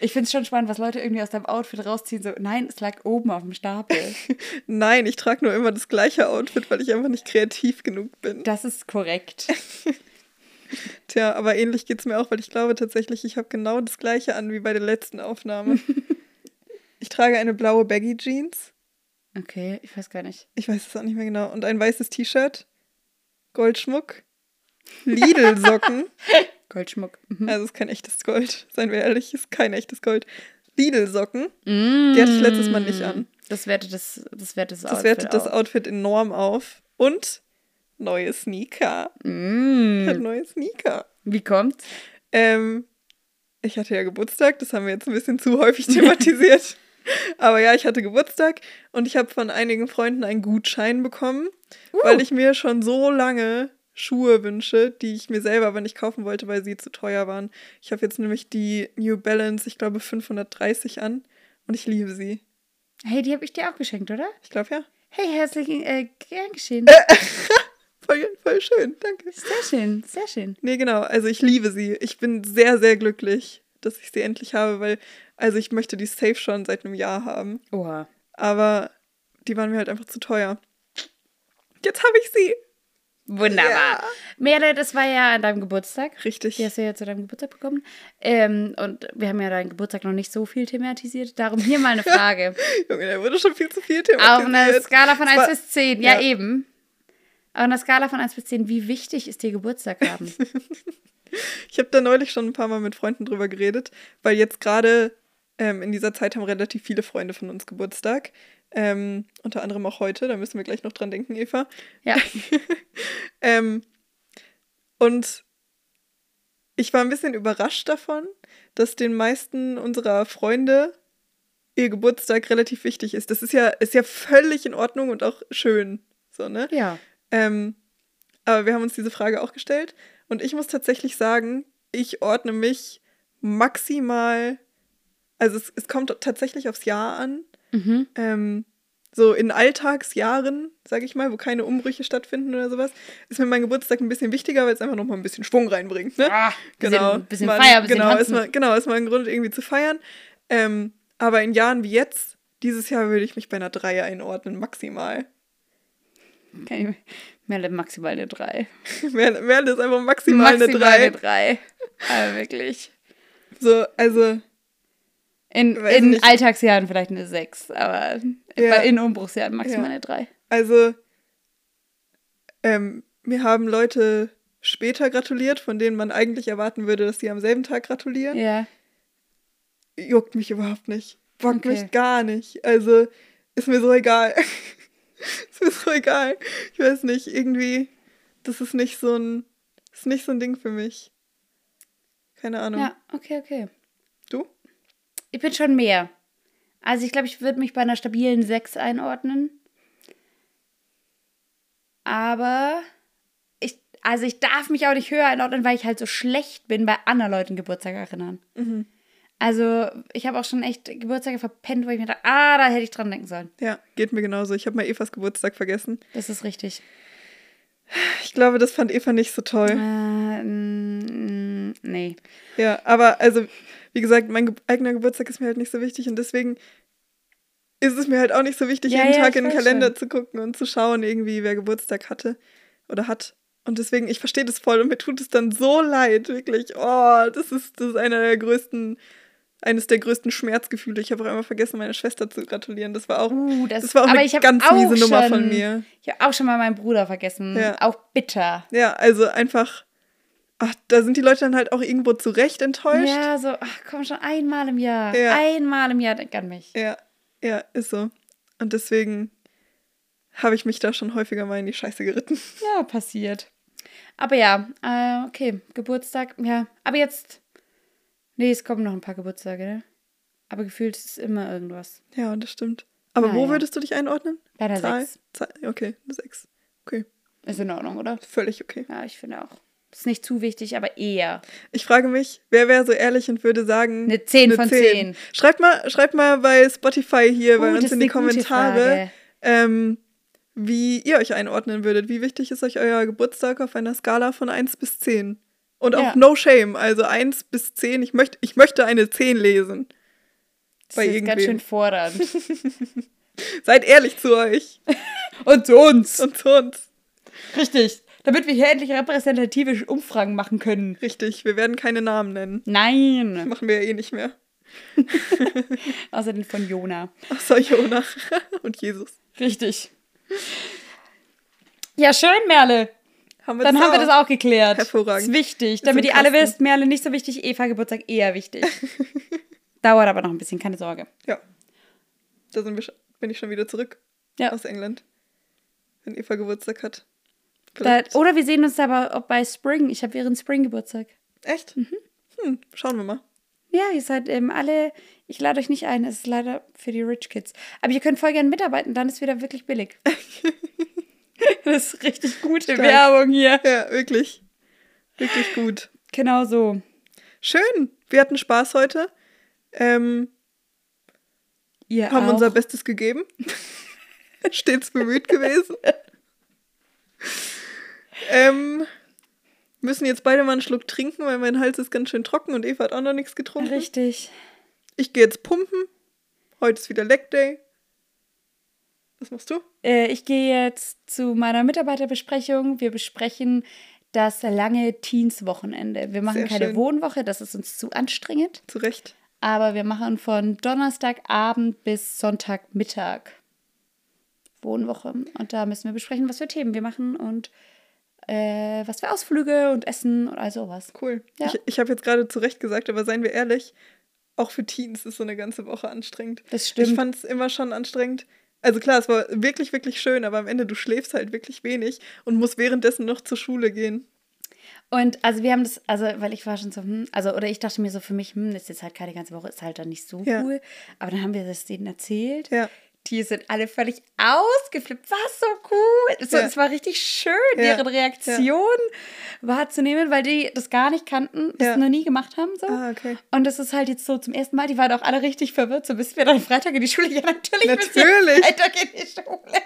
S2: Ich finde es schon spannend, was Leute irgendwie aus deinem Outfit rausziehen. So, nein, es lag oben auf dem Stapel.
S1: Nein, ich trage nur immer das gleiche Outfit, weil ich einfach nicht kreativ genug bin.
S2: Das ist korrekt.
S1: Tja, aber ähnlich geht es mir auch, weil ich glaube tatsächlich, ich habe genau das gleiche an wie bei der letzten Aufnahme. ich trage eine blaue Baggy Jeans.
S2: Okay, ich weiß gar nicht.
S1: Ich weiß es auch nicht mehr genau. Und ein weißes T-Shirt. Goldschmuck. Lidl-Socken.
S2: Goldschmuck. Mhm.
S1: Also ist kein echtes Gold. Seien wir ehrlich, ist kein echtes Gold. Lidl-Socken.
S2: Mm.
S1: Die hatte ich letztes Mal nicht an.
S2: Das wertet das, das, wertet das,
S1: Das
S2: Outfit
S1: wertet das. Outfit enorm auf. Und neue Sneaker. Ich
S2: Mm.
S1: habe neue Sneaker.
S2: Wie kommt's?
S1: Ähm, ich hatte ja Geburtstag, das haben wir jetzt ein bisschen zu häufig thematisiert. Aber ja, ich hatte Geburtstag und ich habe von einigen Freunden einen Gutschein bekommen, weil ich mir schon so lange Schuhe wünsche, die ich mir selber aber nicht kaufen wollte, weil sie zu teuer waren. Ich habe jetzt nämlich die New Balance, ich glaube 530 an und ich liebe sie.
S2: Hey, die habe ich dir auch geschenkt, oder?
S1: Ich glaube ja.
S2: Hey, herzlichen äh, gern geschehen.
S1: Voll, voll schön, danke.
S2: Sehr schön, sehr schön.
S1: Nee, genau. Also ich liebe sie. Ich bin sehr, sehr glücklich, dass ich sie endlich habe, weil, also ich möchte die safe schon seit einem Jahr haben.
S2: Oha.
S1: Aber die waren mir halt einfach zu teuer. Jetzt habe ich sie.
S2: Wunderbar.
S1: Ja.
S2: Mere, das war ja an deinem Geburtstag.
S1: Richtig.
S2: Die hast du ja zu deinem Geburtstag bekommen. Ähm, und wir haben ja deinen Geburtstag noch nicht so viel thematisiert. Darum hier mal eine Frage.
S1: Junge, da wurde schon viel zu viel
S2: Auf
S1: thematisiert.
S2: einer Skala von
S1: Es
S2: 1
S1: war-
S2: bis 10. Ja,
S1: ja.
S2: eben. Auf einer Skala von 1 bis 10, wie wichtig ist dir Geburtstag haben?
S1: Ich habe da neulich schon ein paar Mal mit Freunden drüber geredet, weil jetzt gerade ähm, in dieser Zeit haben relativ viele Freunde von uns Geburtstag. Ähm, unter anderem auch heute, da müssen wir gleich noch dran denken, Eva.
S2: Ja.
S1: Ähm, und ich war ein bisschen überrascht davon, dass den meisten unserer Freunde ihr Geburtstag relativ wichtig ist. Das ist ja, ist ja völlig in Ordnung und auch schön. So, ne?
S2: Ja.
S1: Ähm, aber wir haben uns diese Frage auch gestellt. Und ich muss tatsächlich sagen, ich ordne mich maximal, also es, es kommt tatsächlich aufs Jahr an.
S2: Mhm.
S1: Ähm, so in Alltagsjahren, sage ich mal, wo keine Umbrüche stattfinden oder sowas, ist mir mein Geburtstag ein bisschen wichtiger, weil es einfach nochmal ein bisschen Schwung reinbringt. Ne?
S2: Ah, bisschen-
S1: genau.
S2: bisschen
S1: Mal-
S2: Feier, bisschen
S1: genau, ist mal, genau, ist mal ein Grund irgendwie zu feiern. Ähm, aber in Jahren wie jetzt, dieses Jahr würde ich mich bei einer 3 einordnen, maximal.
S2: Ich, Merle maximal eine 3.
S1: Merle, Merle ist einfach maximal, eine 3.
S2: eine 3. Aber wirklich.
S1: So, also,
S2: In, in
S1: nicht.
S2: Alltagsjahren vielleicht eine 6, aber
S1: Ja.
S2: in Umbruchsjahren maximal
S1: Ja.
S2: eine 3.
S1: also, ähm, mir haben Leute später gratuliert, von denen man eigentlich erwarten würde, dass die am selben Tag gratulieren.
S2: Ja.
S1: Juckt mich überhaupt nicht. Bockt
S2: Okay.
S1: mich gar nicht. Also, ist mir so egal. ist mir so egal. Ich weiß nicht, irgendwie, das ist nicht so ein, ist nicht so ein Ding für mich. Keine Ahnung.
S2: Ja, okay, okay.
S1: Du?
S2: Ich bin schon mehr. Also ich glaube, ich würde mich bei einer stabilen 6 einordnen. Aber ich, also ich darf mich auch nicht höher einordnen, weil ich halt so schlecht bin bei anderen Leuten Geburtstag erinnern.
S1: Mhm.
S2: Also ich habe auch schon echt Geburtstage verpennt, wo ich mir dachte, ah, da hätte ich dran denken sollen.
S1: Ja, geht mir genauso. Ich habe mal Evas Geburtstag vergessen.
S2: Das ist richtig.
S1: Ich glaube, das fand Eva nicht so toll.
S2: Äh, nee.
S1: Ja, aber also, wie gesagt, mein ge eigener Geburtstag ist mir halt nicht so wichtig und deswegen ist es mir halt auch nicht so wichtig,
S2: Ja,
S1: jeden
S2: ja,
S1: Tag in den Kalender
S2: schon.
S1: zu gucken und zu schauen, irgendwie, wer Geburtstag hatte oder hat. Und deswegen, ich verstehe das voll und mir tut es dann so leid, wirklich. Oh, das ist, das ist einer der größten, eines der größten Schmerzgefühle. Ich habe auch einmal vergessen, meine Schwester zu gratulieren. Das war auch,
S2: Uh, das,
S1: das war auch
S2: aber
S1: eine ganz
S2: auch
S1: miese Nummer
S2: schon,
S1: von mir.
S2: Ich habe auch schon mal meinen Bruder vergessen.
S1: Ja.
S2: Auch bitter.
S1: Ja, also einfach, ach, da sind die Leute dann halt auch irgendwo zu Recht enttäuscht.
S2: Ja, so, ach komm schon, einmal im Jahr.
S1: Ja.
S2: Einmal im Jahr denk an mich.
S1: Ja, ja, ist so. Und deswegen habe ich mich da schon häufiger mal in die Scheiße geritten.
S2: Ja, passiert. Aber ja, äh, okay, Geburtstag, ja. Aber jetzt, nee, es kommen noch ein paar Geburtstage, ne? Aber gefühlt ist es immer irgendwas.
S1: Ja, das stimmt. Aber
S2: Na
S1: wo
S2: ja.
S1: würdest du dich einordnen?
S2: Bei der
S1: Zahl?
S2: 6.
S1: Zahl? Okay, eine 6. Okay,
S2: Ist in Ordnung, oder?
S1: völlig okay.
S2: Ja, ich finde auch. Ist nicht zu wichtig, aber eher.
S1: Ich frage mich, wer wäre so ehrlich und würde sagen.
S2: Eine 10 von 10.
S1: Schreibt mal, schreibt mal bei Spotify hier bei
S2: Oh,
S1: uns
S2: das
S1: in die
S2: eine
S1: Kommentare, ähm, wie ihr euch einordnen würdet. Wie wichtig ist euch euer Geburtstag auf einer Skala von 1 bis 10? Und auch
S2: Ja.
S1: no shame, also 1 bis 10. Ich möchte, ich möchte eine 10 lesen.
S2: Das
S1: Bei
S2: ist jetzt ganz
S1: irgendwem.
S2: schön fordernd.
S1: Seid ehrlich zu euch
S2: Und zu uns.
S1: und zu uns.
S2: Richtig. Damit wir hier endlich repräsentative Umfragen machen können.
S1: Richtig, wir werden keine Namen nennen.
S2: Nein.
S1: Machen wir ja eh nicht mehr.
S2: Außer den von Jona.
S1: Außer Jona und Jesus.
S2: Richtig. Ja, schön, Merle.
S1: Haben wir
S2: Dann
S1: das
S2: haben wir das auch geklärt.
S1: Hervorragend.
S2: Ist wichtig. Damit ihr alle wisst, Merle nicht so wichtig, Eva Geburtstag eher wichtig. Dauert aber noch ein bisschen, keine Sorge.
S1: Ja. Da wir, bin ich schon wieder zurück
S2: Ja.
S1: aus England. Wenn Eva Geburtstag hat.
S2: Da, oder wir sehen uns aber auch bei Spring. Ich habe während Spring Geburtstag.
S1: Echt?
S2: Mhm.
S1: Hm, schauen wir mal.
S2: Ja, ihr seid ähm, alle, ich lade euch nicht ein, es ist leider für die Rich Kids. Aber ihr könnt voll gerne mitarbeiten, dann ist wieder wirklich billig. das ist richtig gute
S1: Stark.
S2: Werbung hier.
S1: Ja, wirklich. Wirklich gut.
S2: Genau so.
S1: Schön. Wir hatten Spaß heute. Ähm,
S2: Ihr
S1: haben
S2: auch.
S1: unser Bestes gegeben. Stets bemüht gewesen. ähm, müssen jetzt beide mal einen Schluck trinken, weil mein Hals ist ganz schön trocken und Eva hat auch noch nichts getrunken.
S2: Richtig.
S1: Ich gehe jetzt pumpen. Heute ist wieder Leg Day. Was machst du?
S2: Äh, ich gehe jetzt zu meiner Mitarbeiterbesprechung. Wir besprechen das lange Teens-Wochenende. Wir machen
S1: Sehr
S2: keine
S1: schön.
S2: Wohnwoche, das ist uns zu anstrengend.
S1: Zu Recht.
S2: Aber wir machen von Donnerstagabend bis Sonntagmittag Wohnwoche. Und da müssen wir besprechen, was für Themen wir machen und äh, was für Ausflüge und Essen und all sowas.
S1: Cool.
S2: Ja.
S1: Ich, ich habe jetzt gerade zu Recht gesagt, aber seien wir ehrlich, auch für Teens ist so eine ganze Woche anstrengend.
S2: Das
S1: Ich
S2: stimmt.
S1: fand es immer schon anstrengend. Also klar, es war wirklich, wirklich schön, aber am Ende du schläfst halt wirklich wenig und musst währenddessen noch zur Schule gehen.
S2: Und also wir haben das, also weil ich war schon so, hm, also oder ich dachte mir so für mich, hm, ist jetzt halt keine ganze Woche, ist halt dann nicht so
S1: Ja.
S2: cool. Aber dann haben wir das denen erzählt.
S1: Ja.
S2: Die sind alle völlig ausgeflippt. Was so cool. So,
S1: Ja.
S2: Es war richtig schön,
S1: Ja.
S2: deren Reaktion wahrzunehmen, weil die das gar nicht kannten, das
S1: Ja.
S2: noch nie gemacht haben. So.
S1: Ah, okay.
S2: Und das ist halt jetzt so zum ersten Mal, die waren auch alle richtig verwirrt. So, müssen wir dann Freitag in die Schule? Ja, natürlich.
S1: Natürlich.
S2: Freitag in die Schule.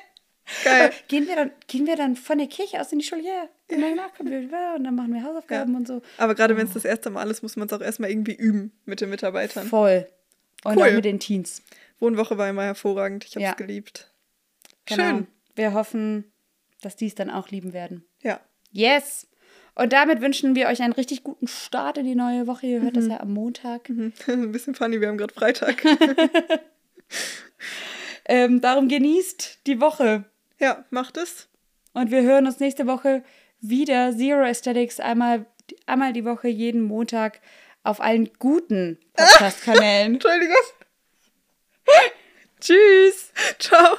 S1: Geil.
S2: Gehen wir, dann, gehen wir dann von der Kirche aus in die Schule? Ja. Und danach kommen wir und dann machen wir Hausaufgaben und so.
S1: Aber gerade wenn es das erste Mal ist, muss man es auch erstmal irgendwie üben mit den Mitarbeitern.
S2: Voll. Und
S1: Cool.
S2: auch mit den Teens.
S1: Wohnwoche war immer hervorragend. Ich habe es
S2: Ja.
S1: geliebt.
S2: Genau.
S1: Schön.
S2: Wir hoffen, dass die es dann auch lieben werden.
S1: Ja.
S2: Yes! Und damit wünschen wir euch einen richtig guten Start in die neue Woche. Ihr hört das ja am Montag.
S1: Ein bisschen funny, wir haben gerade Freitag.
S2: Ähm, darum genießt die Woche.
S1: ja, macht es.
S2: Und wir hören uns nächste Woche wieder. Zero Aesthetics einmal, einmal die Woche, jeden Montag auf allen guten Podcast-Kanälen.
S1: Entschuldigung.
S2: Tschüss!
S1: Ciao.